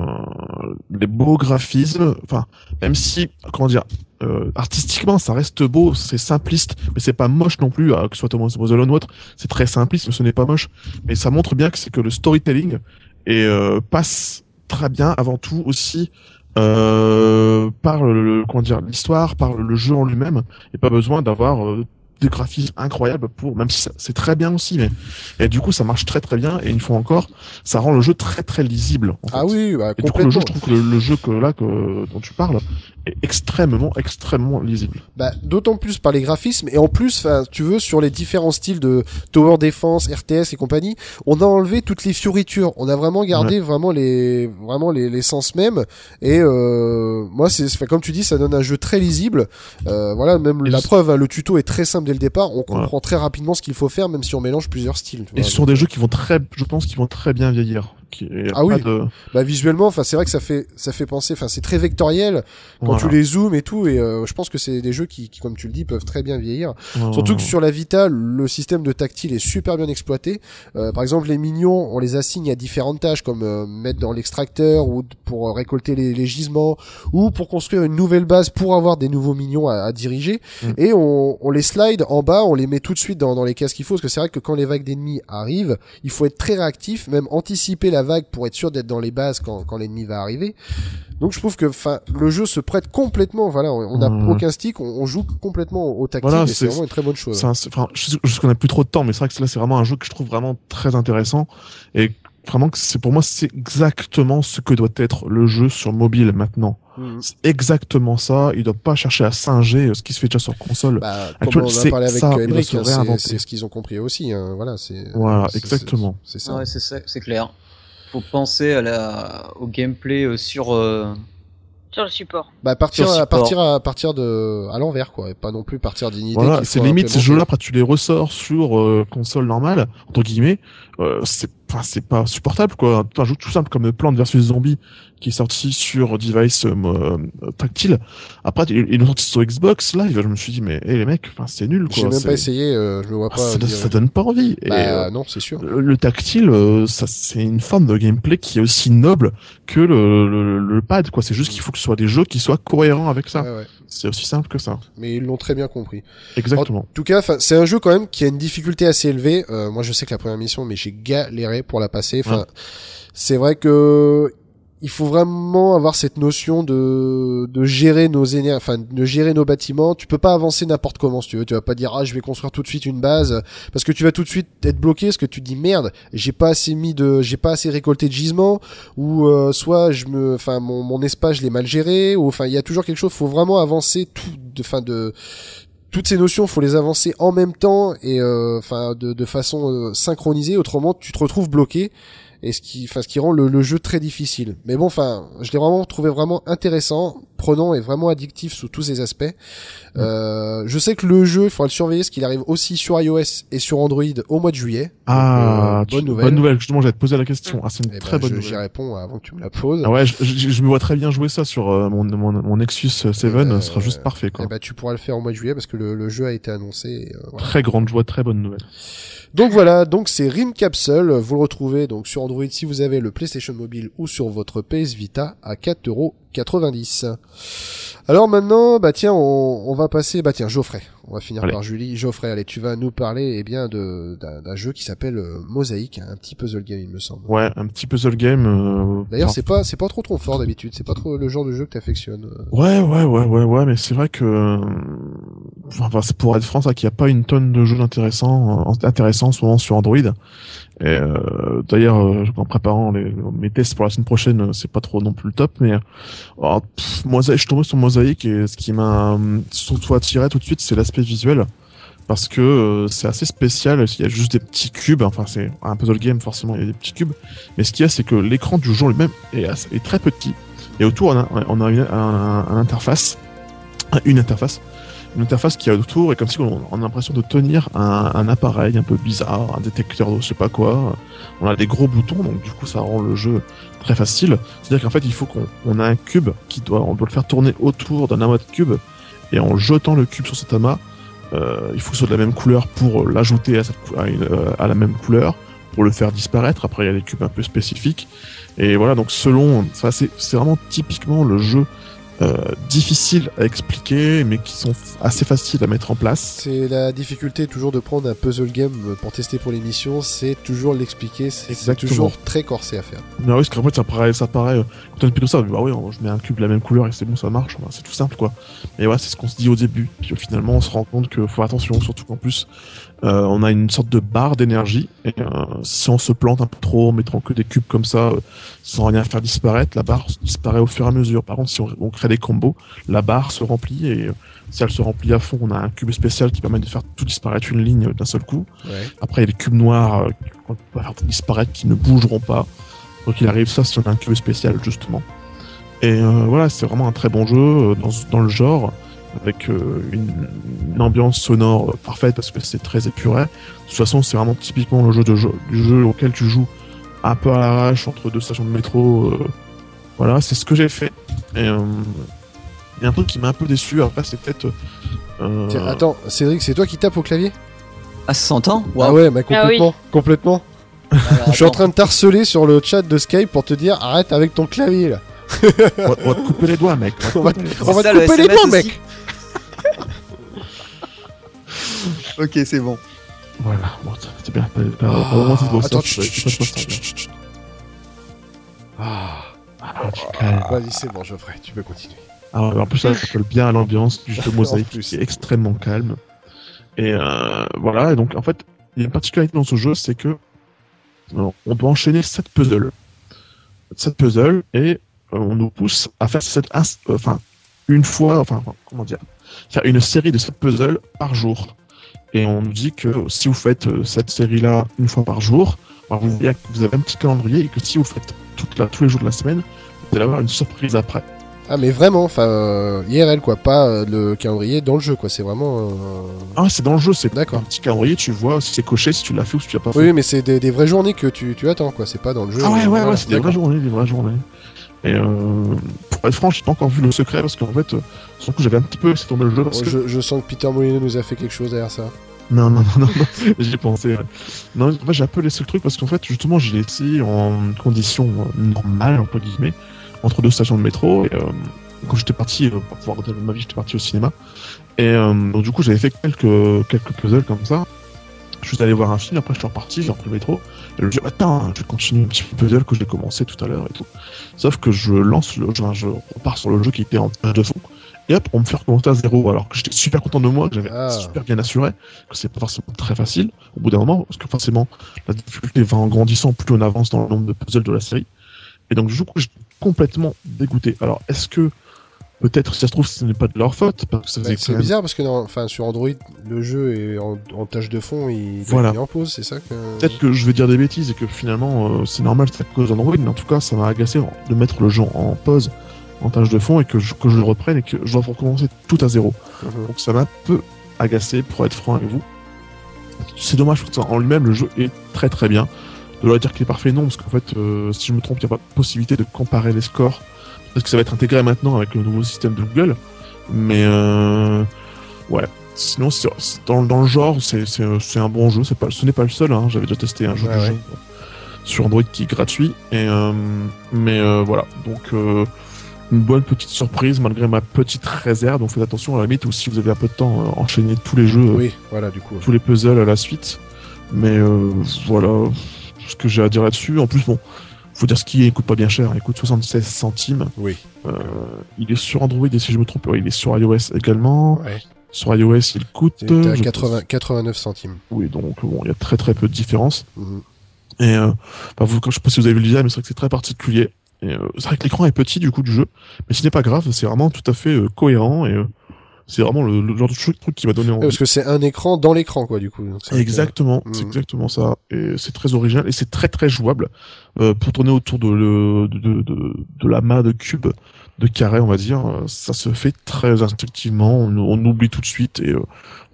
les beaux graphismes, enfin, même si, comment dire, euh, artistiquement, ça reste beau, c'est simpliste, mais c'est pas moche non plus, euh, que ce soit Thomas Was Alone ou autre, c'est très simpliste, mais ce n'est pas moche. Mais ça montre bien que c'est que le storytelling et euh, passe très bien avant tout aussi euh, par le, comment dire l'histoire, par le jeu en lui-même, et pas besoin d'avoir euh, des graphismes incroyables pour, même si ça- c'est très bien aussi, mais et du coup ça marche très très bien et une fois encore, ça rend le jeu très très lisible. en Ah fait. oui, bah, Et du coup, le jeu, je trouve que le, le jeu que là que dont tu parles est extrêmement, extrêmement lisible. Bah, d'autant plus par les graphismes et en plus, enfin, tu veux, sur les différents styles de tower defense, RTS et compagnie, on a enlevé toutes les fioritures. On a vraiment gardé vraiment les, vraiment les, l'essence même. Et euh, moi, c'est, enfin, comme tu dis, ça donne un jeu très lisible. Euh, voilà, même Et la preuve, hein, le tuto est très simple dès le départ. On comprend très rapidement ce qu'il faut faire, même si on mélange plusieurs styles. tu Et ce sont des jeux qui vont très, je pense, qui vont très bien vieillir. Qui, Ah oui. de- Bah visuellement, enfin c'est vrai que ça fait ça fait penser, enfin c'est très vectoriel quand voilà. tu les zoomes et tout. Et euh, je pense que c'est des jeux qui, qui, comme tu le dis, peuvent très bien vieillir. Surtout que sur la Vita, le système de tactile est super bien exploité. Euh, par exemple, les minions, on les assigne à différentes tâches, comme euh, mettre dans l'extracteur ou pour euh, récolter les, les gisements, ou pour construire une nouvelle base pour avoir des nouveaux minions à, à diriger. Mm. Et on, on les slide en bas, on les met tout de suite dans, dans les cases qu'il faut, parce que c'est vrai que quand les vagues d'ennemis arrivent, il faut être très réactif, même anticiper la vague pour être sûr d'être dans les bases quand, quand l'ennemi va arriver. Donc je trouve que, enfin, le jeu se prête complètement. Voilà, on n'a Mm. aucun stick, on, on joue complètement au tactile, Voilà, c'est vraiment une très bonne chose. Enfin, je sais, je sais qu'on a plus trop de temps, mais c'est vrai que là, c'est vraiment un jeu que je trouve vraiment très intéressant. Et vraiment, que c'est pour moi, c'est exactement ce que doit être le jeu sur mobile maintenant. Mhm. C'est exactement ça. Il doit pas chercher à singer euh, ce qui se fait déjà sur console. Bah, comme on en a c'est parlé avec hein, c'est- ce qu'ils ont compris aussi. Hein, voilà, c'est. Voilà, exactement. C'est c'est ça. Ouais, c'est ça, c'est clair. Faut penser à la, au gameplay euh, sur. euh, Sur le support. Bah partir à partir à partir de à l'envers quoi, et pas non plus partir d'une idée. Voilà, c'est limite ces jeux-là, après tu les ressors sur euh, console normale, entre guillemets, euh, c'est enfin, c'est pas supportable quoi. Un jeu tout simple comme Plant vs Zombie qui est sorti sur device euh, euh, tactile. Après ils l'ont sorti sur Xbox Live, je me suis dit mais eh, les mecs, c'est nul quoi. J'ai même pas essayé, euh, je me vois Ah, pas. ça, ça donne pas envie. Et, Bah euh, non, c'est sûr. le, le tactile, euh, ça c'est une forme de gameplay qui est aussi noble que le, le, le pad quoi. C'est juste qu'il faut que ce soit des jeux qui soient cohérents avec ça. Ouais, ouais. C'est aussi simple que ça. Mais ils l'ont très bien compris. Exactement. En tout cas, c'est un jeu quand même qui a une difficulté assez élevée. Euh, moi, je sais que la première mission, mais j'ai galéré pour la passer. Enfin, Ouais. c'est vrai que il faut vraiment avoir cette notion de de gérer nos énergies, enfin de gérer nos bâtiments. Tu peux pas avancer n'importe comment si tu veux. Tu vas pas dire ah je vais construire tout de suite une base parce que tu vas tout de suite être bloqué parce que tu te dis merde j'ai pas assez mis de j'ai pas assez récolté de gisements ou euh, soit je me enfin mon espace je l'ai mal géré ou enfin il y a toujours quelque chose. Faut vraiment avancer tout de fin de toutes ces notions, faut les avancer en même temps et euh, enfin de, de façon euh, synchronisée. Autrement, tu te retrouves bloqué et ce qui, enfin ce qui rend le, le jeu très difficile. Mais bon, enfin, je l'ai vraiment trouvé vraiment intéressant, prenant et vraiment addictif sous tous ses aspects. Euh, je sais que le jeu, il faudra le surveiller, parce qu'il arrive aussi sur iOS et sur Android au mois de juillet. Donc, Ah, euh, tu- bonne nouvelle. Bonne Justement, j'allais te poser la question. Ah, c'est une Eh très ben, bonne je- nouvelle. J'y réponds avant que tu me la poses. Ah ouais, je, je- je me vois très bien jouer ça sur euh, mon, mon, mon Nexus 7, Euh, ce sera juste parfait quoi. Eh ben, tu pourras le faire au mois de juillet parce que le, le jeu a été annoncé. et, euh, voilà. Très grande joie, très bonne nouvelle. Donc voilà, donc c'est Rim Capsule, vous le retrouvez donc sur Android si vous avez le PlayStation Mobile ou sur votre PS Vita à 4,90€. Alors maintenant, bah tiens, on, on va passer, bah tiens, Geoffrey, on va finir Allez. par Julie. Geoffrey, allez, tu vas nous parler eh bien de d'un jeu qui s'appelle euh, Mosaïque, un petit puzzle game il me semble. Ouais, un petit puzzle game. euh, D'ailleurs, c'est pas c'est pas trop ton fort d'habitude, c'est pas trop le genre de jeu que t'affectionnes. euh. Ouais, ouais, ouais, ouais, ouais, mais c'est vrai que, enfin, c'est pour être franc, ça qu'il n'y a pas une tonne de jeux intéressants, intéressants en ce moment sur Android. Euh, d'ailleurs, euh, en préparant les, mes tests pour la semaine prochaine, euh, c'est pas trop non plus le top, mais euh, pff, Mosaïque, je suis tombé sur Mosaïque et ce qui m'a surtout attiré tout de suite, c'est l'aspect visuel. Parce que euh, c'est assez spécial, il y a juste des petits cubes, enfin c'est un puzzle game forcément, il y a des petits cubes, mais ce qu'il y a c'est que l'écran du jeu lui-même est, est très petit, et autour on a, on a une, un- un interface, une interface, une interface qui est autour et comme si on, a l'impression de tenir un, appareil un peu bizarre, un détecteur de je sais pas quoi. On a des gros boutons donc du coup ça rend le jeu très facile. C'est-à-dire qu'en fait il faut qu'on on a un cube qui doit on doit le faire tourner autour d'un amas de cubes et en jetant le cube sur cet amas, euh, il faut que ce soit de la même couleur pour l'ajouter euh, à la même couleur pour le faire disparaître. Après il y a des cubes un peu spécifiques et voilà donc selon c'est vraiment typiquement le jeu difficiles à expliquer, mais qui sont assez faciles à mettre en place. C'est la difficulté toujours de prendre un puzzle game pour tester pour l'émission, c'est toujours l'expliquer, c'est toujours très corsé à faire. Mais oui, parce qu'en fait, ça paraît, ça paraît, euh, quand on est ça, bah oui, je mets un cube de la même couleur et c'est bon, ça marche, c'est tout simple, quoi. Et ouais, c'est ce qu'on se dit au début. Puis euh, finalement, on se rend compte que faut attention, surtout qu'en plus, Euh, on a une sorte de barre d'énergie et euh, si on se plante un peu trop en mettant que des cubes comme ça euh, sans rien faire disparaître, la barre disparaît au fur et à mesure. Par contre, si on, on crée des combos, la barre se remplit et si elle se remplit à fond, on a un cube spécial qui permet de faire tout disparaître une ligne d'un seul coup. Ouais. Après, il y a les cubes noirs qu'on peut faire disparaître qui ne bougeront pas. Donc il arrive ça si on a un cube spécial justement. Et voilà, c'est vraiment un très bon jeu dans, dans le genre, avec euh, une, une ambiance sonore euh, parfaite parce que c'est très épuré. De toute façon, c'est vraiment typiquement le jeu de jeu, du jeu auquel tu joues un peu à l'arrache entre deux stations de métro. euh, voilà, c'est ce que j'ai fait. Et euh, il y a un truc qui m'a un peu déçu. Après, c'est peut-être. euh, Tiens, attends, Cédric, c'est toi qui tapes au clavier? Ah, ça s'entend? Ah ouais, bah complètement, complètement. Alors, Je suis en train de t'harceler sur le chat de Skype pour te dire arrête avec ton clavier là. on, va, on va te couper les doigts, mec. On va, te couper les on doigts. va te couper les doigts, aussi. mec. Ok, c'est bon. Voilà, bon, c'est bien. Attends. Ah, Ah, vas-y, c'est bon, Geoffrey, tu peux continuer. Alors, en plus, ça, ça colle bien à l'ambiance du jeu mosaïque qui est extrêmement calme. Et euh, voilà, et donc en fait, il y a une particularité dans ce jeu, c'est que alors, on doit enchaîner 7 puzzles. 7 puzzles, et euh, on nous pousse à faire cette ins- euh, enfin, une fois, enfin, comment dire, faire une série de 7 puzzles par jour. Et on nous dit que si vous faites euh, cette série-là une fois par jour, alors vous, voyez que vous avez un petit calendrier et que si vous faites toute la, tous les jours de la semaine, vous allez avoir une surprise après. Ah, mais vraiment, enfin, euh, IRL quoi, pas euh, le calendrier dans le jeu quoi, c'est vraiment. euh, Ah, c'est dans le jeu, c'est D'accord. un petit calendrier, tu vois si c'est coché, si tu l'as fait ou si tu l'as pas fait. Oui, mais c'est des, des vraies journées que tu, tu attends quoi, c'est pas dans le jeu. ah ouais, ouais, voilà, ouais, c'est des vraies journées, des vraies journées. Et euh, être franc, j'ai pas encore vu le secret parce qu'en fait, euh, le coup, j'avais un petit peu laissé tomber le jeu parce Oh, que. je, je sens que Peter Molyneux nous a fait quelque chose derrière ça. Non, non, non, non, non. j'y ai pensé. ouais. Non, en fait, j'ai un peu laissé le truc parce qu'en fait, justement, j'ai laissé en condition euh, normale, entre guillemets, entre deux stations de métro. Et euh, quand j'étais parti, euh, pour pouvoir regarder ma vie, j'étais parti au cinéma. Et euh, donc, du coup, j'avais fait quelques, quelques puzzles comme ça. Je suis allé voir un film, après je suis reparti, j'ai repris le métro. Et je me dis, attends, je vais continuer un petit peu le puzzle que j'ai commencé tout à l'heure et tout. Sauf que je lance le jeu, je repars sur le jeu qui était en page de fond. Et hop, on me fait recommencer à zéro. Alors que j'étais super content de moi, que j'avais Ah. super bien assuré, que c'est pas forcément très facile au bout d'un moment, parce que forcément, la difficulté va en grandissant plus on avance dans le nombre de puzzles de la série. Et donc, du coup, j'étais complètement dégoûté. Alors, est-ce que, peut-être, si ça se trouve, ce n'est pas de leur faute, parce que ça Bah, c'est même bizarre parce que dans- enfin, sur Android, le jeu est en, en tâche de fond, il Voilà. mis en pause, c'est ça que. Peut-être que je vais dire des bêtises et que finalement euh, c'est normal, c'est à cause d'Android, mais en tout cas ça m'a agacé de mettre le jeu en pause, en tâche de fond et que je, que je le reprenne et que je dois recommencer tout à zéro. Mhm. Donc ça m'a un peu agacé pour être franc avec vous. C'est dommage parce qu'en lui-même le jeu est très très bien. De leur dire qu'il est parfait, non, parce qu'en fait, euh, si je me trompe, il n'y a pas de possibilité de comparer les scores. Parce que ça va être intégré maintenant avec le nouveau système de Google. Mais euh, ouais. Sinon, dans, dans le genre, c'est un bon jeu. Pas, ce n'est pas le seul. Hein. J'avais déjà testé un jeu, ouais. jeu sur Android qui est gratuit. Et, euh, mais euh, voilà. Donc, euh, une bonne petite surprise malgré ma petite réserve. Donc, faites attention à la limite ou si vous avez un peu de temps, euh, enchaînez tous les jeux, Oui, voilà, du coup. tous les puzzles à la suite. Mais euh, voilà ce que j'ai à dire là-dessus. En plus, bon, faut dire ce qui est, il coûte pas bien cher. Il coûte 76 centimes. Oui. Euh, il est sur Android et si je me trompe, il est sur iOS également. Ouais. Sur iOS, il coûte. À 80, 89 centimes. oui, donc bon, il y a très très peu de différence. Mhm. Et euh, bah, vous, je sais pas si vous avez vu le design, mais c'est vrai que c'est très particulier. Euh, c'est vrai que l'écran est petit du coup du jeu, mais ce n'est pas grave, c'est vraiment tout à fait euh, cohérent et euh, c'est vraiment le, le genre de truc truc qui m'a donné Ouais, envie. parce que c'est un écran dans l'écran, quoi, du coup. C'est Exactement, Mhm. c'est exactement ça. Et c'est très original et c'est très très jouable. Euh, pour tourner autour de, le, de, de, de, la main de cube, de carré, on va dire, euh, ça se fait très instinctivement. On, on oublie tout de suite et euh,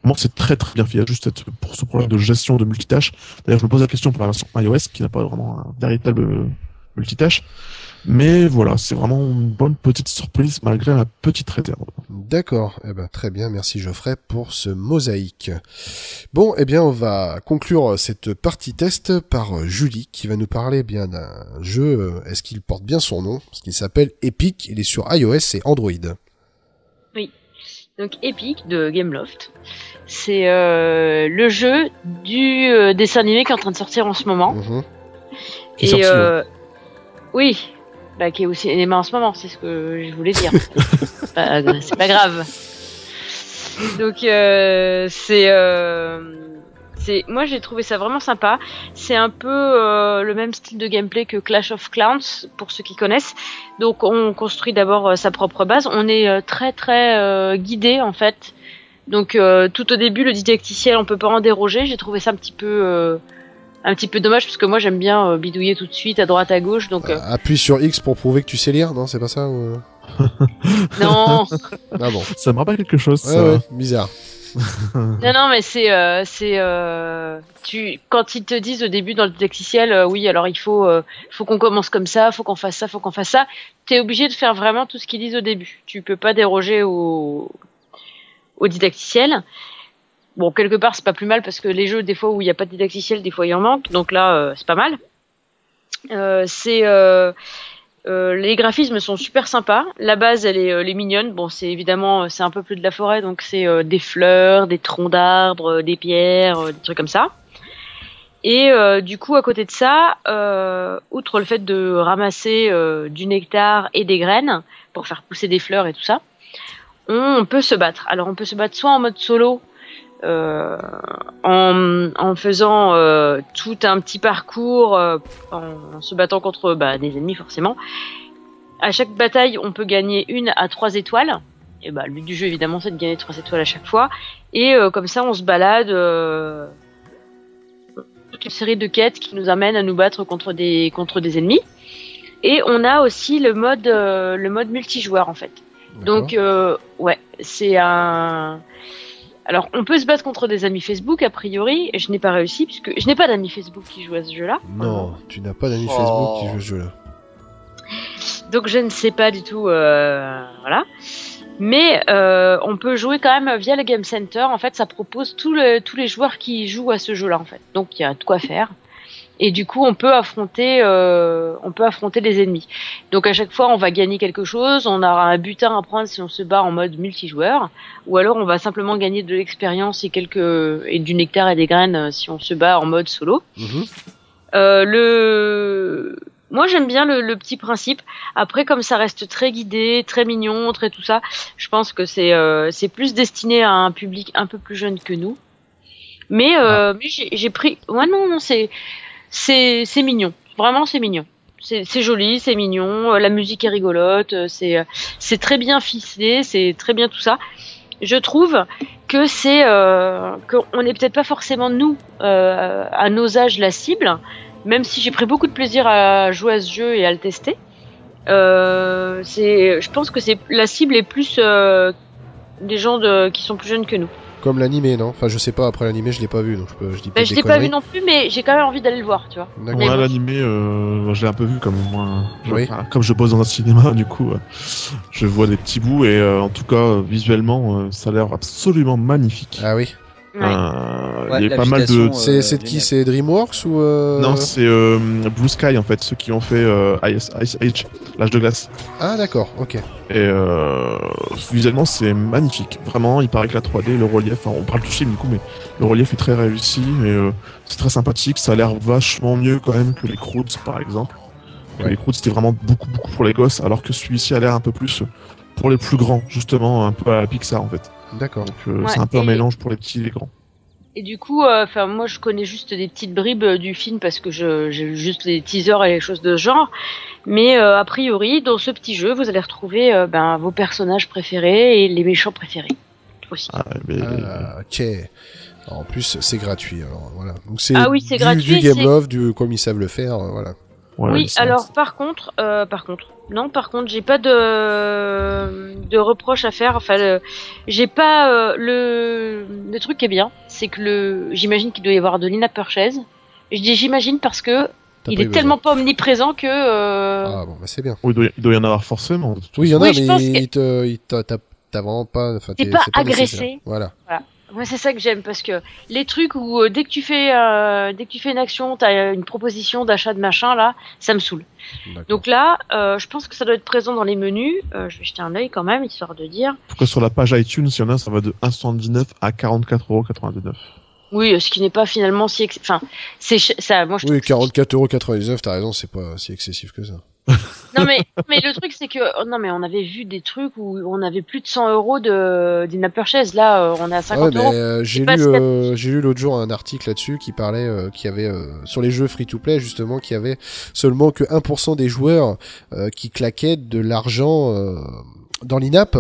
vraiment c'est très très bien fait. Il y a juste pour ce problème de gestion de multitâche. D'ailleurs, je me pose la question pour la version iOS qui n'a pas vraiment un véritable euh, multitâche. Mais voilà, c'est vraiment une bonne petite surprise malgré ma petite réserve. D'accord. Eh ben, très bien. Merci Geoffrey pour ce mosaïque. Bon, eh bien, on va conclure cette partie test par Julie qui va nous parler eh bien d'un jeu. Est-ce qu'il porte bien son nom? Parce qu'il s'appelle Epic. Il est sur iOS et Android. Donc Epic de Gameloft. C'est euh, le jeu du euh, dessin animé qui est en train de sortir en ce moment. Mhm. Qui sorti, euh, oui, bah, qui est au cinéma en ce moment, c'est ce que je voulais dire. c'est pas, c'est pas grave. Donc euh, c'est euh, C'est moi j'ai trouvé ça vraiment sympa. C'est un peu euh, le même style de gameplay que Clash of Clans pour ceux qui connaissent. Donc on construit d'abord euh, sa propre base. On est euh, très très euh, guidé en fait. Donc euh, tout au début le didacticiel on peut pas en déroger. J'ai trouvé ça un petit peu euh, un petit peu dommage parce que moi j'aime bien euh, bidouiller tout de suite à droite à gauche. Donc euh, Appuie sur X pour prouver que tu sais lire, non C'est pas ça ou... non Ah bon. Ça me rappelle quelque chose. Ouais, ça. ouais, bizarre. non non mais c'est euh, c'est euh, tu quand ils te disent au début dans le didacticiel euh, oui alors il faut euh, faut qu'on commence comme ça, faut qu'on fasse ça, faut qu'on fasse ça. T'es obligé de faire vraiment tout ce qu'ils disent au début. Tu peux pas déroger au au didacticiel. Bon, quelque part, c'est pas plus mal parce que les jeux, des fois où il n'y a pas de didacticiel, des fois il en manque. Donc là, euh, c'est pas mal. Euh, c'est euh, euh, les graphismes sont super sympas. La base, elle est, elle est mignonne. Bon, c'est évidemment, c'est un peu plus de la forêt, donc c'est euh, des fleurs, des troncs d'arbres, des pierres, des trucs comme ça. Et du coup, à côté de ça, outre le fait de ramasser du nectar et des graines pour faire pousser des fleurs et tout ça, on peut se battre. Alors, on peut se battre soit en mode solo, euh, en, en faisant euh, tout un petit parcours, euh, en, se battant contre bah, des ennemis forcément. À chaque bataille, on peut gagner une à trois étoiles. Et bah, le but du jeu, évidemment, c'est de gagner trois étoiles à chaque fois. Et comme ça, on se balade. Toute une série de quêtes qui nous amènent à nous battre contre des contre des ennemis. Et on a aussi le mode le mode multijoueur en fait. Donc ouais, c'est un. Alors on peut se battre contre des amis Facebook a priori. Et je n'ai pas réussi puisque je n'ai pas d'amis Facebook qui jouent à ce jeu-là. Non, tu n'as pas d'amis Oh. Facebook qui joue à ce jeu-là. Donc je ne sais pas du tout, euh, voilà. Mais euh, on peut jouer quand même via le Game Center. En fait, ça propose le- tous les joueurs qui jouent à ce jeu-là, en fait. Donc il y a de quoi faire. Et du coup, on peut affronter, euh, on peut affronter les ennemis. Donc à chaque fois, on va gagner quelque chose. On aura un butin à prendre si on se bat en mode multijoueur, ou alors on va simplement gagner de l'expérience et quelques et du nectar et des graines euh, si on se bat en mode solo. Mhm. Euh, le moi j'aime bien le, le petit principe. Après comme ça reste très guidé, très mignon, très tout ça, je pense que c'est euh, c'est plus destiné à un public un peu plus jeune que nous. Mais euh, mais j'ai j'ai pris ouais non non c'est c'est mignon. Vraiment c'est mignon. C'est joli, c'est mignon, euh, la musique est rigolote, euh, c'est euh, c'est très bien ficelé, c'est très bien tout ça. Je trouve que c'est qu'on n'est peut-être pas forcément nous à nos âges la cible, même si j'ai pris beaucoup de plaisir à jouer à ce jeu et à le tester. Je pense que c'est la cible est plus des gens qui sont plus jeunes que nous. Comme l'animé, non? Enfin, je sais pas, après l'animé, je l'ai pas vu, donc je, peux, je dis pas des je l'ai pas vu non plus, mais j'ai quand même envie d'aller le voir, tu vois. D'accord. Ouais, l'animé, euh, je l'ai un peu vu comme moi. je- Oui. enfin, comme je bosse dans un cinéma, du coup, euh, je vois des petits bouts et euh, en tout cas, visuellement, ça a l'air absolument magnifique. Ah oui. Ouais. Euh, Ouais, il y a pas mal de. C'est euh, c'est de qui? C'est DreamWorks ou euh... Non, c'est euh, Blue Sky en fait, ceux qui ont fait euh, Ice, Ice Age, l'âge de glace. Ah d'accord, ok. Et euh, visuellement, c'est magnifique. Vraiment, il paraît que la 3D, le relief, enfin, on parle du film du coup, mais le relief est très réussi et euh, c'est très sympathique. Ça a l'air vachement mieux quand même que les Croods par exemple. Ouais. Les Croods c'était vraiment beaucoup beaucoup pour les gosses, alors que celui-ci a l'air un peu plus pour les plus grands, justement, un peu à la Pixar en fait. D'accord. Euh, Ouais, c'est un peu un mélange pour les petits et les grands. Et du coup, euh, enfin moi je connais juste des petites bribes euh, du film parce que je- j'ai vu juste les teasers et les choses de ce genre. Mais euh, a priori, dans ce petit jeu, vous allez retrouver euh, ben, vos personnages préférés et les méchants préférés aussi. Ah, mais- Ah, ok. Alors, en plus, c'est gratuit. Alors, voilà. Donc c'est Ah oui, c'est du, gratuit, Du Game Love, du comme ils savent le faire. voilà. voilà, oui, alors par contre, euh, par contre, non, par contre, j'ai pas de de reproches à faire. Enfin, le- j'ai pas euh, le le truc qui est bien, c'est que le j'imagine qu'il doit y avoir de l'in-app purchase. Je dis j'imagine parce que il est tellement pas omniprésent que euh, Ah bon, bah c'est bien. Oui, il doit, il doit y en avoir forcément. Oui, il y en a, Oui, mais que- il te, il t'a, vraiment pas. Enfin, T'es t'es- pas c'est agressé. nécessaire. Voilà. Moi, c'est ça que j'aime parce que les trucs où euh, dès que tu fais euh, dès que tu fais une action, t'as une proposition d'achat de machin là, ça me saoule. Donc là, euh, je pense que ça doit être présent dans les menus. Euh, je vais jeter un œil quand même histoire de dire. Cas, sur la page iTunes, il y en a, ça va de 1,79 à 44,99€. Oui, ce qui n'est pas finalement si, ex- enfin, c'est ça. Moi, je Oui, trouve que 44,99€, t'as raison, c'est pas si excessif que ça. Non mais mais le truc c'est que oh, non mais on avait vu des trucs où on avait plus de 100 euros de d'une purchase là euh, on est à 50 Ouais, mais euros. euh, j'ai lu, euh, j'ai lu l'autre jour un article là-dessus qui parlait, euh, qui avait euh, sur les jeux free-to-play justement, qui avait seulement que 1% des joueurs euh, qui claquaient de l'argent euh, dans l'INAP.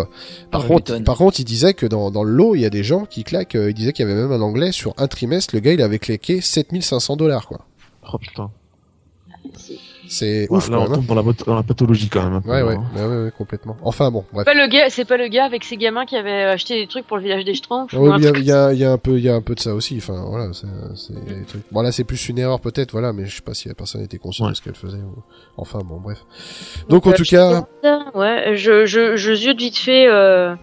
Par contre, par contre, il disait que dans, dans le lot, il y a des gens qui claquent. euh, il disait qu'il y avait même un anglais sur un trimestre, le gars, il avait claqué 7500 dollars quoi. Oh putain. C'est ouf là, quand on même. hein. tombe dans la, dans la pathologie quand même. Ouais, ouais, hein. ouais, ouais, ouais, complètement. Enfin bon, bref. pas le gars c'est pas le gars avec ses gamins qui avait acheté des trucs pour le village des Schtroumpfs il y a, y, a, il y a un peu, il y a un peu de ça aussi. Enfin, voilà, c'est, c'est des trucs. Bon là, c'est plus une erreur peut-être, voilà, mais je sais pas si la personne était consciente Ouais. de ce qu'elle faisait. ou- Enfin bon, bref. Donc en euh, tout je cas, ouais, je je je ziote vite fait euh,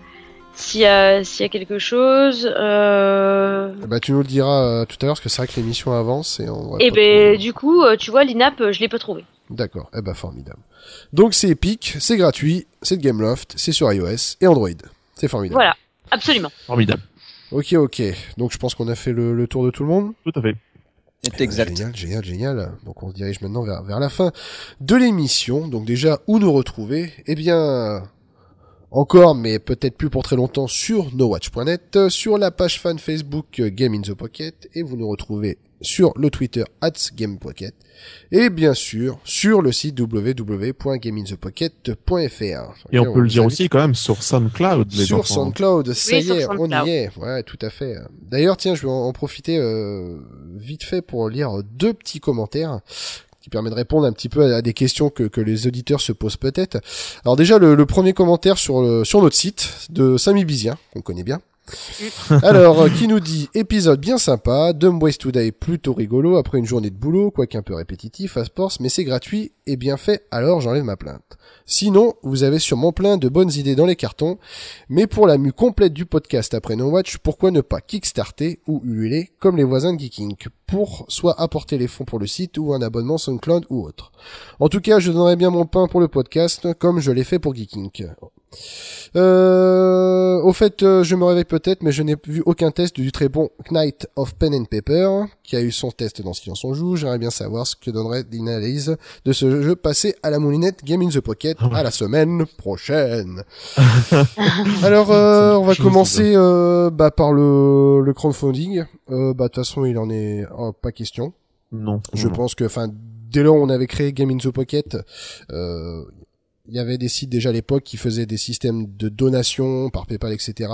s'il y a s'il y a quelque chose. Euh... bah tu nous le diras euh, tout à l'heure parce que c'est vrai que l'émission avance et on. va Et pas ben trop- du coup euh, tu vois l'INAP euh, je l'ai pas trouvé. D'accord. Eh ben formidable. Donc c'est Epic, c'est gratuit, c'est de Gameloft, c'est sur iOS et Android. C'est formidable. Voilà absolument. Formidable. Ok, ok. Donc je pense qu'on a fait le, le tour de tout le monde. Tout à fait. C'est exact. Génial, génial, génial. Donc on se dirige maintenant vers, vers la fin de l'émission. Donc déjà, où nous retrouver? Eh bien, encore, mais peut-être plus pour très longtemps, sur nowatch.net, sur la page fan Facebook Game in the Pocket, et vous nous retrouvez sur le Twitter at GamePocket, et bien sûr sur le site www.gameinthepocket.fr. Et on peut le dire aussi quand même sur SoundCloud. Les sur enfants. SoundCloud, ça y est, on y est. Ouais, tout à fait. D'ailleurs, tiens, je vais en profiter euh, vite fait pour lire deux petits commentaires qui permet de répondre un petit peu à, à des questions que, que les auditeurs se posent peut-être. Alors déjà, le, le premier commentaire sur, le, sur notre site de Samy Bizien, qu'on connaît bien. Alors, euh, qui nous dit épisode bien sympa, Dumb Ways Today plutôt rigolo après une journée de boulot, quoique un peu répétitif à Sports, mais c'est gratuit et bien fait, alors j'enlève ma plainte. Sinon, vous avez sûrement plein de bonnes idées dans les cartons, mais pour la mue complète du podcast après No Watch, pourquoi ne pas kickstarter ou ululer comme les voisins de Geeking? Pour soit apporter les fonds pour le site ou un abonnement SoundCloud ou autre. En tout cas, je donnerai bien mon pain pour le podcast comme je l'ai fait pour Geeking. Euh, au fait, euh, je me réveille peut-être, mais je n'ai vu aucun test du très bon Knight of Pen and Paper, qui a eu son test dans Silence on joue. J'aimerais bien savoir ce que donnerait l'analyse de ce jeu passé à la moulinette Game in the Pocket à la semaine prochaine. Alors, euh, on va commencer euh, bah, par le, le crowdfunding. Euh, bah, de toute façon, il en est euh, pas question. Non. Je non. pense que, enfin, dès lors où on avait créé Game in the Pocket, euh, il y avait des sites déjà à l'époque qui faisaient des systèmes de donation par PayPal, etc.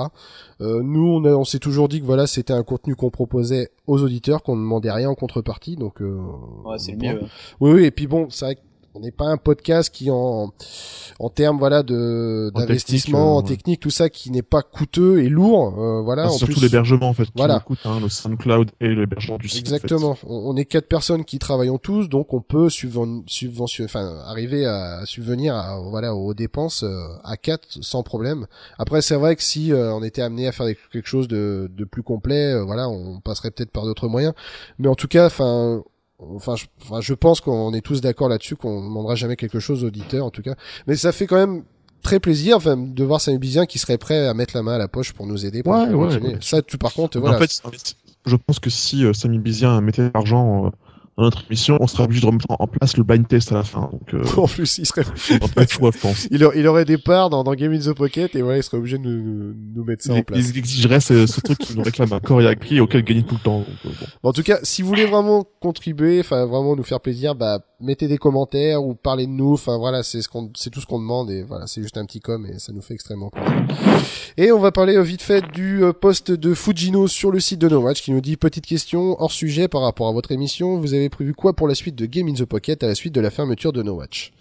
Euh, nous, on, a- on s'est toujours dit que voilà, c'était un contenu qu'on proposait aux auditeurs, qu'on ne demandait rien en contrepartie, donc. Euh, Ouais, c'est le mieux. Oui, oui, et puis bon, c'est vrai qu'on n'est pas un podcast qui en en termes voilà de En d'investissement, en technique, euh, ouais. technique, tout ça, qui n'est pas coûteux et lourd. euh, voilà. Ah, en c'est surtout l'hébergement en fait qui Voilà. coûte, hein, le SoundCloud et l'hébergement du site. en fait. Exactement. On, on est quatre personnes qui travaillons tous, donc on peut subven, subvention, enfin arriver à subvenir à, voilà aux dépenses euh, à quatre sans problème. Après, c'est vrai que si euh, on était amené à faire quelque chose de, de plus complet, euh, voilà, on passerait peut-être par d'autres moyens. Mais en tout cas, enfin. Enfin, je, enfin, je pense qu'on est tous d'accord là-dessus, qu'on ne demandera jamais quelque chose aux auditeurs, en tout cas. Mais ça fait quand même très plaisir, enfin, de voir Samuel Bizien qui serait prêt à mettre la main à la poche pour nous aider. Pour Ouais, ouais, ouais. Ça, tu, par contre, voilà. En fait, je pense que si euh, Samy Bizien mettait de l'argent euh, dans notre émission, on serait obligé de remettre en- en place le blind test à la fin. Donc, euh, en plus, il serait, pas choix, je pense. il, a- il aurait des parts dans, dans Game in the Pocket et voilà, il serait obligé de nous, nous- mettre ça en Ils, place. ils exigeraient ce, ce truc qu'ils nous réclament à corps et à et auquel ils gagnent tout le temps. Donc, euh, bon. En tout cas, si vous voulez vraiment contribuer, enfin vraiment nous faire plaisir, bah mettez des commentaires ou parlez de nous. Enfin voilà, c'est ce qu'on, c'est tout ce qu'on demande et voilà, c'est juste un petit com et ça nous fait extrêmement plaisir. Et on va parler euh, vite fait du euh, post de Fujino sur le site de No Watch qui nous dit petite question hors sujet par rapport à votre émission. Vous avez prévu quoi pour la suite de Game in the Pocket à la suite de la fermeture de No Watch?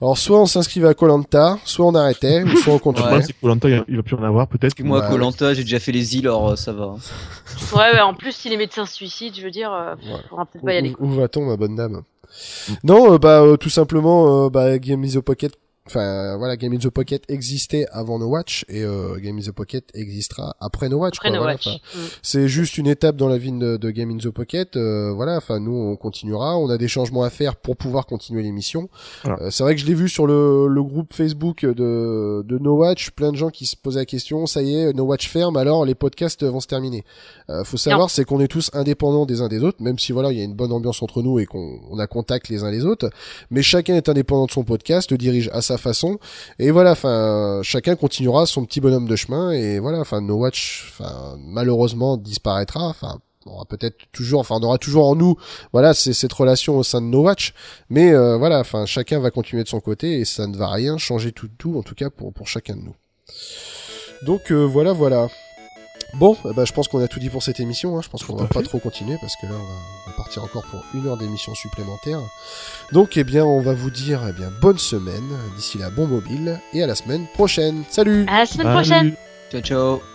Alors soit on s'inscrivait à Colanta, soit on arrêtait, ou soit on continuait. que Koh-Lanta, il va plus en avoir, peut-être. Moi, Colanta, j'ai déjà fait les îles, alors euh, ça va. Ouais, ouais, en plus si les médecins se suicident, je veux dire, euh, Ouais. faudra peut-être pas y aller. Où, où va-t-on, ma bonne dame? Non, euh, bah euh, tout simplement, euh, bah, Game is the Pocket Enfin, voilà, Game in the Pocket existait avant No Watch et euh, Game in the Pocket existera après No Watch. Après quoi, No voilà, Watch. Mm. c'est juste une étape dans la vie de, de Game in the Pocket. euh, voilà, enfin nous on continuera, on a des changements à faire pour pouvoir continuer l'émission. Voilà. Euh, c'est vrai que je l'ai vu sur le, le groupe Facebook de, de No Watch, plein de gens qui se posaient la question, ça y est, No Watch ferme, alors les podcasts vont se terminer. Euh, faut savoir, c'est qu'on est tous indépendants des uns des autres, même si voilà, il y a une bonne ambiance entre nous et qu'on on a contact les uns les autres, mais chacun est indépendant de son podcast, le dirige à sa façon. Et voilà, enfin, chacun continuera son petit bonhomme de chemin et voilà, enfin, No Watch, malheureusement disparaîtra. Enfin, on aura peut-être toujours, enfin, on aura toujours en nous, voilà, c'est cette relation au sein de No Watch. Mais euh, voilà, enfin, chacun va continuer de son côté et ça ne va rien changer tout tout, en tout cas pour pour chacun de nous. Donc euh, voilà, voilà. Bon, ben, je pense qu'on a tout dit pour cette émission. Hein. Je pense qu'on va pas fait. trop continuer parce que là, on va, on va partir encore pour une heure d'émission supplémentaire. Donc, eh bien, on va vous dire, eh bien, bonne semaine. D'ici là, bon mobile et à la semaine prochaine. Salut. À la semaine prochaine. Ciao, ciao.